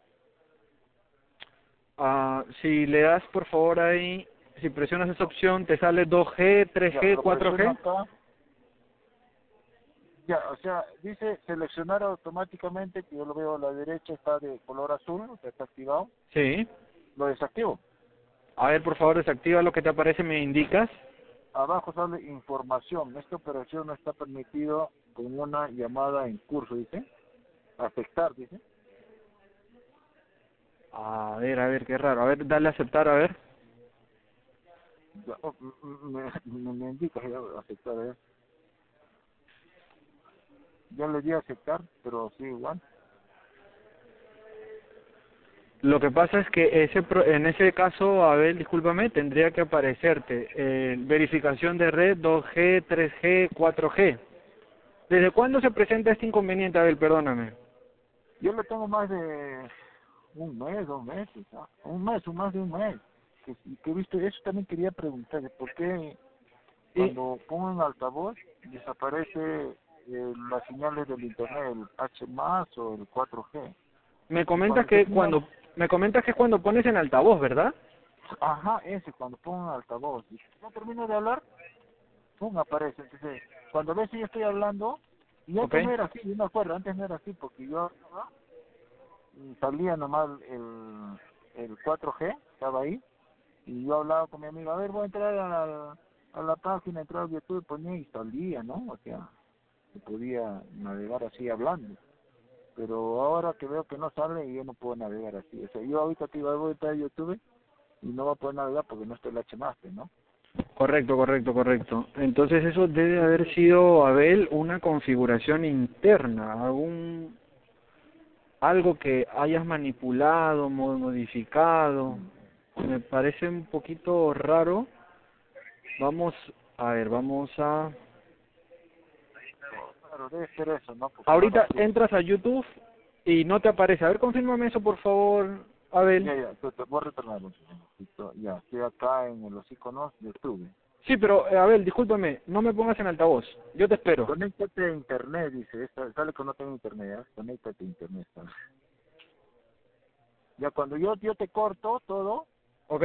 Ah, si le das, por favor, ahí, si presionas esa opción, te sale 2G, 3G, Ya, lo presiono 4G. acá. Ya, o sea, dice seleccionar automáticamente, que yo lo veo a la derecha, está de color azul, o sea, está activado. Sí. Lo desactivo. A ver, por favor, desactiva lo que te aparece, me indicas. Abajo sale información. Esta operación no está permitido con una llamada en curso, dice. Afectar, dice. A ver, a ver, qué raro. A ver, dale a aceptar, a ver. Ya, oh, me, me, me indica ya aceptar, eh. Ya le di a aceptar, pero sí igual. Lo que pasa es que ese pro- en ese caso, Abel, discúlpame, tendría que aparecerte eh, verificación de red 2G, 3G, 4G. ¿Desde cuándo se presenta este inconveniente, Abel? Perdóname. Yo lo tengo más de un mes, dos meses, ¿no? un mes, o más de un mes. Que, que he visto, eso también quería preguntarle, ¿por qué cuando pongo en altavoz desaparece eh, las señales del internet, el H o el 4G? Me comentas Cuando que cuando me comentas que es cuando pones en altavoz, ¿verdad? Ajá, ese, cuando pongo en altavoz. Y no termino de hablar, pum, aparece. Entonces, cuando ves que yo estoy hablando, y antes no era así, yo me acuerdo, antes no era así, porque yo y salía nomás el, el 4G, estaba ahí, y yo hablaba con mi amigo, a ver, voy a entrar a la, a la página, entrar a YouTube, ponía y salía, ¿no? O sea, podía navegar así hablando. Pero ahora que veo que no sale, yo no puedo navegar así. O sea, yo ahorita te iba a entrar a YouTube y no va a poder navegar porque no está el HMaster, ¿no? Correcto, correcto, correcto. Entonces eso debe haber sido, Abel, una configuración interna, algún algo que hayas manipulado, mo- modificado. Me parece un poquito raro. Vamos, a ver, vamos a... Claro, debe ser eso, ¿no? Porque Ahorita sí- entras a YouTube y no te aparece. A ver, confírmame eso, por favor, Abel. Ya, ya, te- te voy a retornar un. Ya, estoy acá en los iconos de YouTube. Sí, pero, eh, Abel, discúlpame, no me pongas en altavoz. Yo te espero. Conéctate a internet, dice. Sale que no tengo internet, ¿ya? Conéctate a internet. Ya, cuando yo, yo te corto todo, ¿Ok?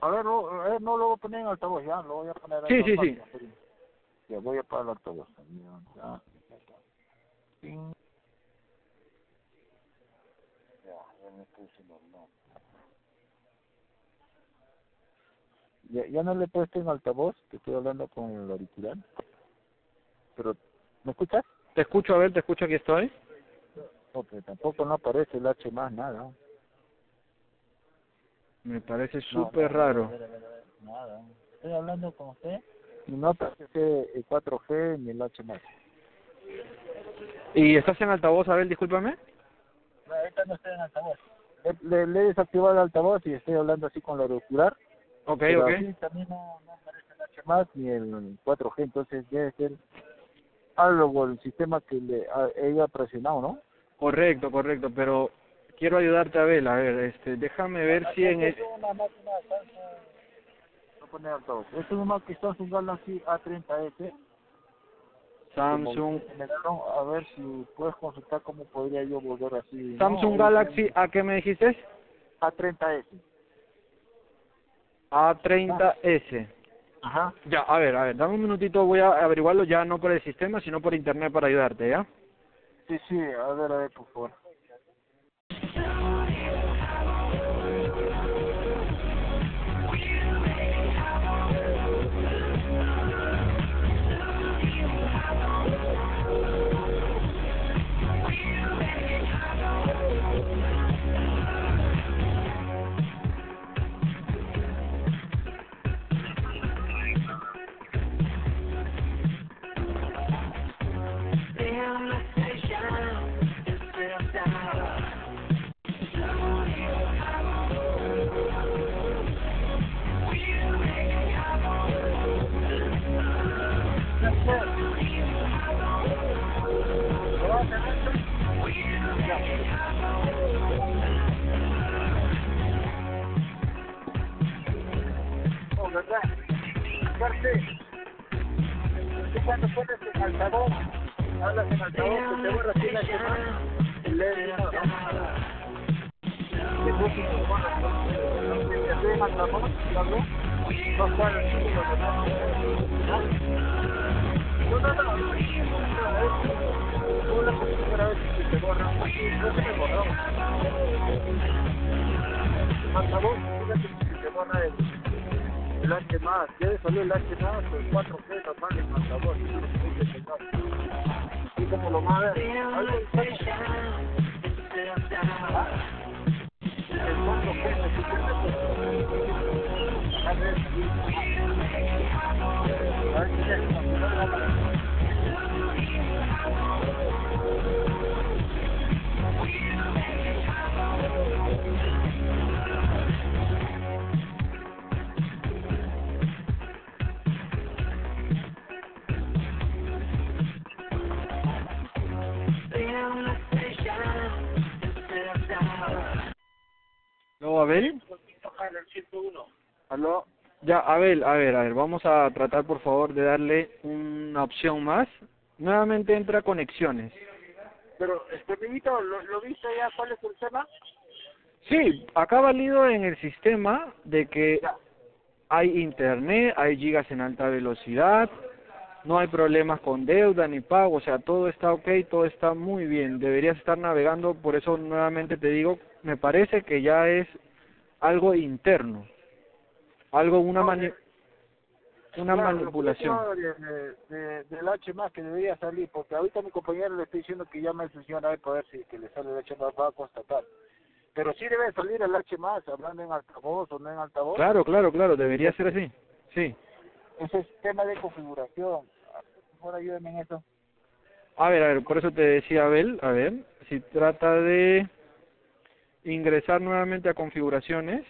a ver, a ver, no lo voy a poner en altavoz, ya, lo voy a poner Sí, en sí, altavoz, sí. Ya, voy a el altavoz también, ya. Ya, me normal. Ya, ya no le he puesto en altavoz, que estoy hablando con el auricular. Pero, ¿me escuchas? Te escucho, Abel, te escucho, aquí estoy. Porque tampoco no aparece el H más nada. Me parece No, súper no, raro. a ver, a ver, a ver, Nada. Estoy hablando con usted y no aparece el 4G ni el H más. ¿Y estás en altavoz, Abel, discúlpame? No, ahorita no estoy en altavoz. Le, le, le he desactivado el altavoz y estoy hablando así con el auricular. Ok, pero ok. así también no, no aparece el H más ni el 4G, entonces debe ser algo el sistema que le haya presionado, ¿no? Correcto, correcto, pero quiero ayudarte, Abel. A ver, este, déjame ver si en el... Una máquina. Poner altavoz. Es una máquina Samsung Galaxy A30s. Samsung, que me dieron, a ver si puedes consultar cómo podría yo volver así. Samsung No, Galaxy, ¿a qué me dijiste? A30s. A30S. Ajá. Ya, a ver, a ver, dame un minutito, voy a averiguarlo ya no por el sistema, sino por internet para ayudarte, ¿ya? Sí, sí, a ver, a ver, por favor. Cuando pones en altavoz, hablas en altavoz, que te borra así la. De música, bueno, te en no ¿no? No, no, no, que te que te el el H más, ya el H más, el 4G normal en altavoz, y como lo más el 4G ¿No, Abel? ¿Aló? Ya, Abel, a ver, a ver, vamos a tratar por favor de darle una opción más. Nuevamente entra conexiones. Pero, este, amiguito, ¿lo, ¿lo viste ya? ¿Cuál es el tema? Sí, acá valido en el sistema de que hay internet, hay gigas en alta velocidad, no hay problemas con deuda ni pago, o sea, todo está ok, todo está muy bien. Deberías estar navegando, por eso nuevamente te digo, me parece que ya es algo interno, algo, una mani una Claro, manipulación. De, de, del H más que debería salir, porque ahorita mi compañero le está diciendo que llame al señor a ver para ver si que le sale el H más va a constatar. Pero sí debe salir el H más, hablando en altavoz o no en altavoz. Claro, claro, claro, debería ser así, sí. Ese es tema de configuración. Por en eso. A ver, a ver, por eso te decía Abel, a ver, si trata de ingresar nuevamente a configuraciones,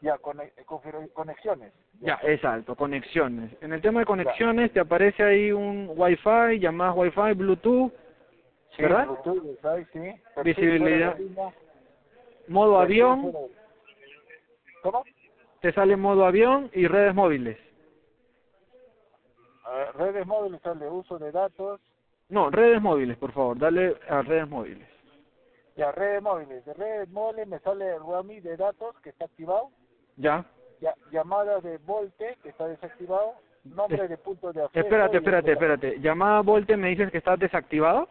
Ya, cone- configura- conexiones. ya, exacto, conexiones. En el tema de conexiones te aparece ahí un Wi-Fi, llamadas Wi-Fi, Bluetooth, Sí, ¿verdad? Bluetooth, ¿sabes? Sí. Perfil Visibilidad. línea. Modo Perfil avión, ¿Cómo? te sale modo avión y redes móviles. Ah, redes móviles sale uso de datos. No, redes móviles, por favor, dale a redes móviles. Ya, redes móviles. De redes móviles me sale el RAMI de datos que está activado. Ya. Ya, llamada de Volte que está desactivado. Nombre de punto de acceso. Espérate, espérate, espérate. Llamada Volte, ¿me dices que está desactivado?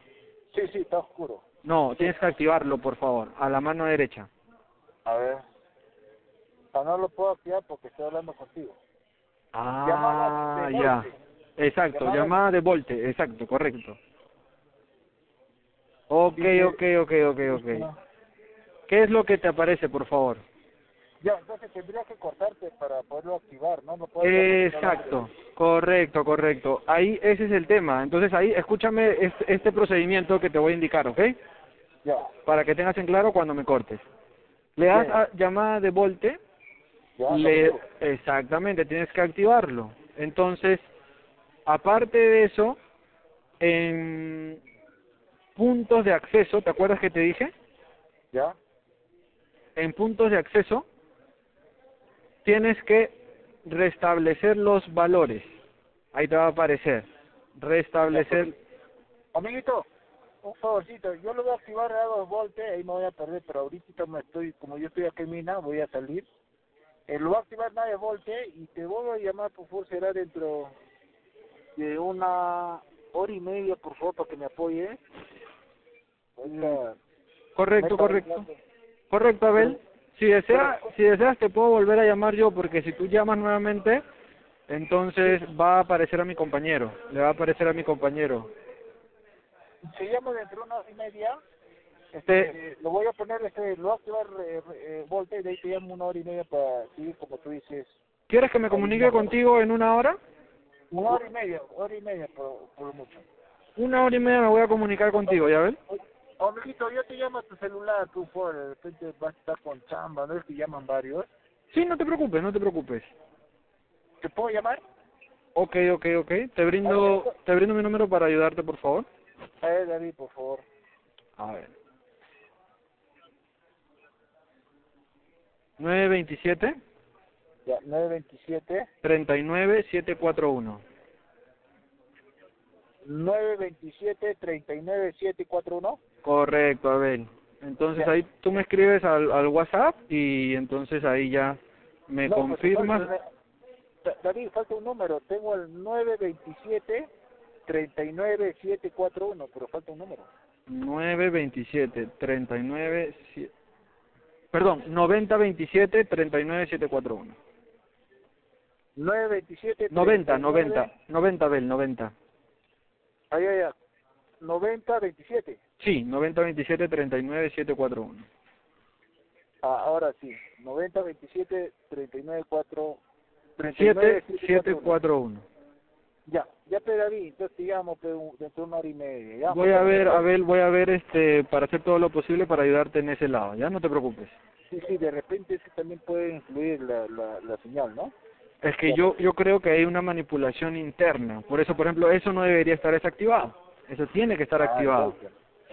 Sí, sí, está oscuro. No, tienes que activarlo, por favor, a la mano derecha. A ver. Ah, no lo puedo activar porque estoy hablando contigo. Ah, Llamada de ya. Exacto, Llamada- llamada de Volte, exacto, correcto. Ok, ok, ok, ok, ok. ¿Qué es lo que te aparece, por favor? Ya, entonces tendría que cortarte para poderlo activar, ¿no? No Exacto, correcto, correcto. Ahí ese es el tema. Entonces ahí, escúchame este, este procedimiento que te voy a indicar, ¿ok? Ya. Para que tengas en claro cuando me cortes. Le das a llamada de Volte, Ya, le, exactamente, tienes que activarlo. Entonces, aparte de eso, en puntos de acceso, ¿te acuerdas que te dije? ¿Ya? En puntos de acceso, tienes que restablecer los valores. Ahí te va a aparecer. Restablecer. Amiguito, un favorcito, yo lo voy a activar a 2 voltios, ahí me voy a perder, pero ahorita me estoy, como yo estoy aquí en Mina, voy a salir. Eh, lo voy a activar a 9 voltios y te voy a llamar, por favor, será dentro de una hora y media, por favor, para que me apoye. Ahorita- Correcto, correcto. Correcto, Abel. Si deseas, si deseas te puedo volver a llamar yo, porque si tú llamas nuevamente, entonces va a aparecer a mi compañero. Le va a aparecer a mi compañero. Se llama dentro de una hora y media. Este, Eh, lo voy a poner, este, lo voy a activar eh, eh, volteo y de ahí te llamo una hora y media para seguir como tú dices. ¿Quieres que me comunique contigo en una hora? Una hora y media, hora y media por, por mucho. Una hora y media me voy a comunicar contigo, ¿ya ves? Oh, amiguito, yo te llamo a tu celular, tú por de repente vas a estar con chamba, ¿no es que llaman varios? Sí, no te preocupes, no te preocupes. ¿Te puedo llamar? Ok, ok, ok. Te brindo, te brindo mi número para ayudarte, por favor. Ver, David, por favor. A ver. 927 Ya, 927 39 741. 927 39 741 Correcto, Abel. Entonces ahí tú me escribes al, al WhatsApp y entonces ahí ya me No, pues, confirmas. Da- David, falta un número. Tengo el 927 39 741 pero falta un número. 927 39 sie- Perdón, 9027 39741. 927 90, 90, 90 Abel, 90. Ahí, ahí, ahí. 90 27. Sí, 9027 39741. Ah, ahora sí. 90 27 39 4 39 7741. Ya, ya te David, entonces un- dentro de una hora y media. ya. Voy a ver, Abel, voy a ver este para hacer todo lo posible para ayudarte en ese lado, ya no te preocupes. Sí, sí, de repente eso también puede influir la, la, la señal, ¿no? Es que yo yo creo que hay una manipulación interna, por eso, por ejemplo, eso no debería estar desactivado. Eso tiene que estar Ah, activado.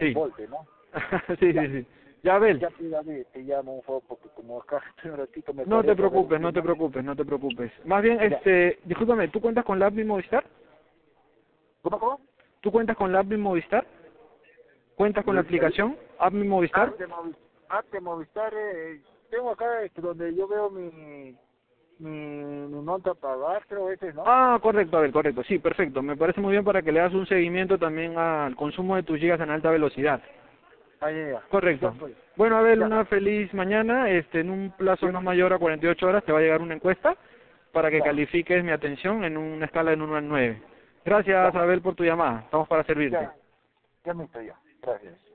Sí. volte, ¿no? (laughs) sí, sí, sí. Ya, Abel. Ya David, te llamo un poco porque como acá (laughs) un ratito me No te preocupes, no te preocupes, no te preocupes. Más bien, Ya. este, discúlpame, ¿tú cuentas con la app Movistar? ¿Cómo, cómo? ¿Tú cuentas con la app Movistar? ¿Cuentas con la aplicación app Movistar? App de Movistar, eh, tengo acá este, donde yo veo mi, mi, mi monta a pagar, creo ese, ¿no? Ah, correcto, Abel, correcto. Sí, perfecto. Me parece muy bien para que le hagas un seguimiento también al consumo de tus gigas en alta velocidad. Ah, ya. Correcto. Ya, pues. Bueno, Abel, una feliz mañana. Este, en un plazo no mayor a 48 horas te va a llegar una encuesta para que califiques mi atención en una escala de 1 al 9. Gracias, Abel, por tu llamada. Estamos para servirte. Ya, ya me estoy ya. Gracias.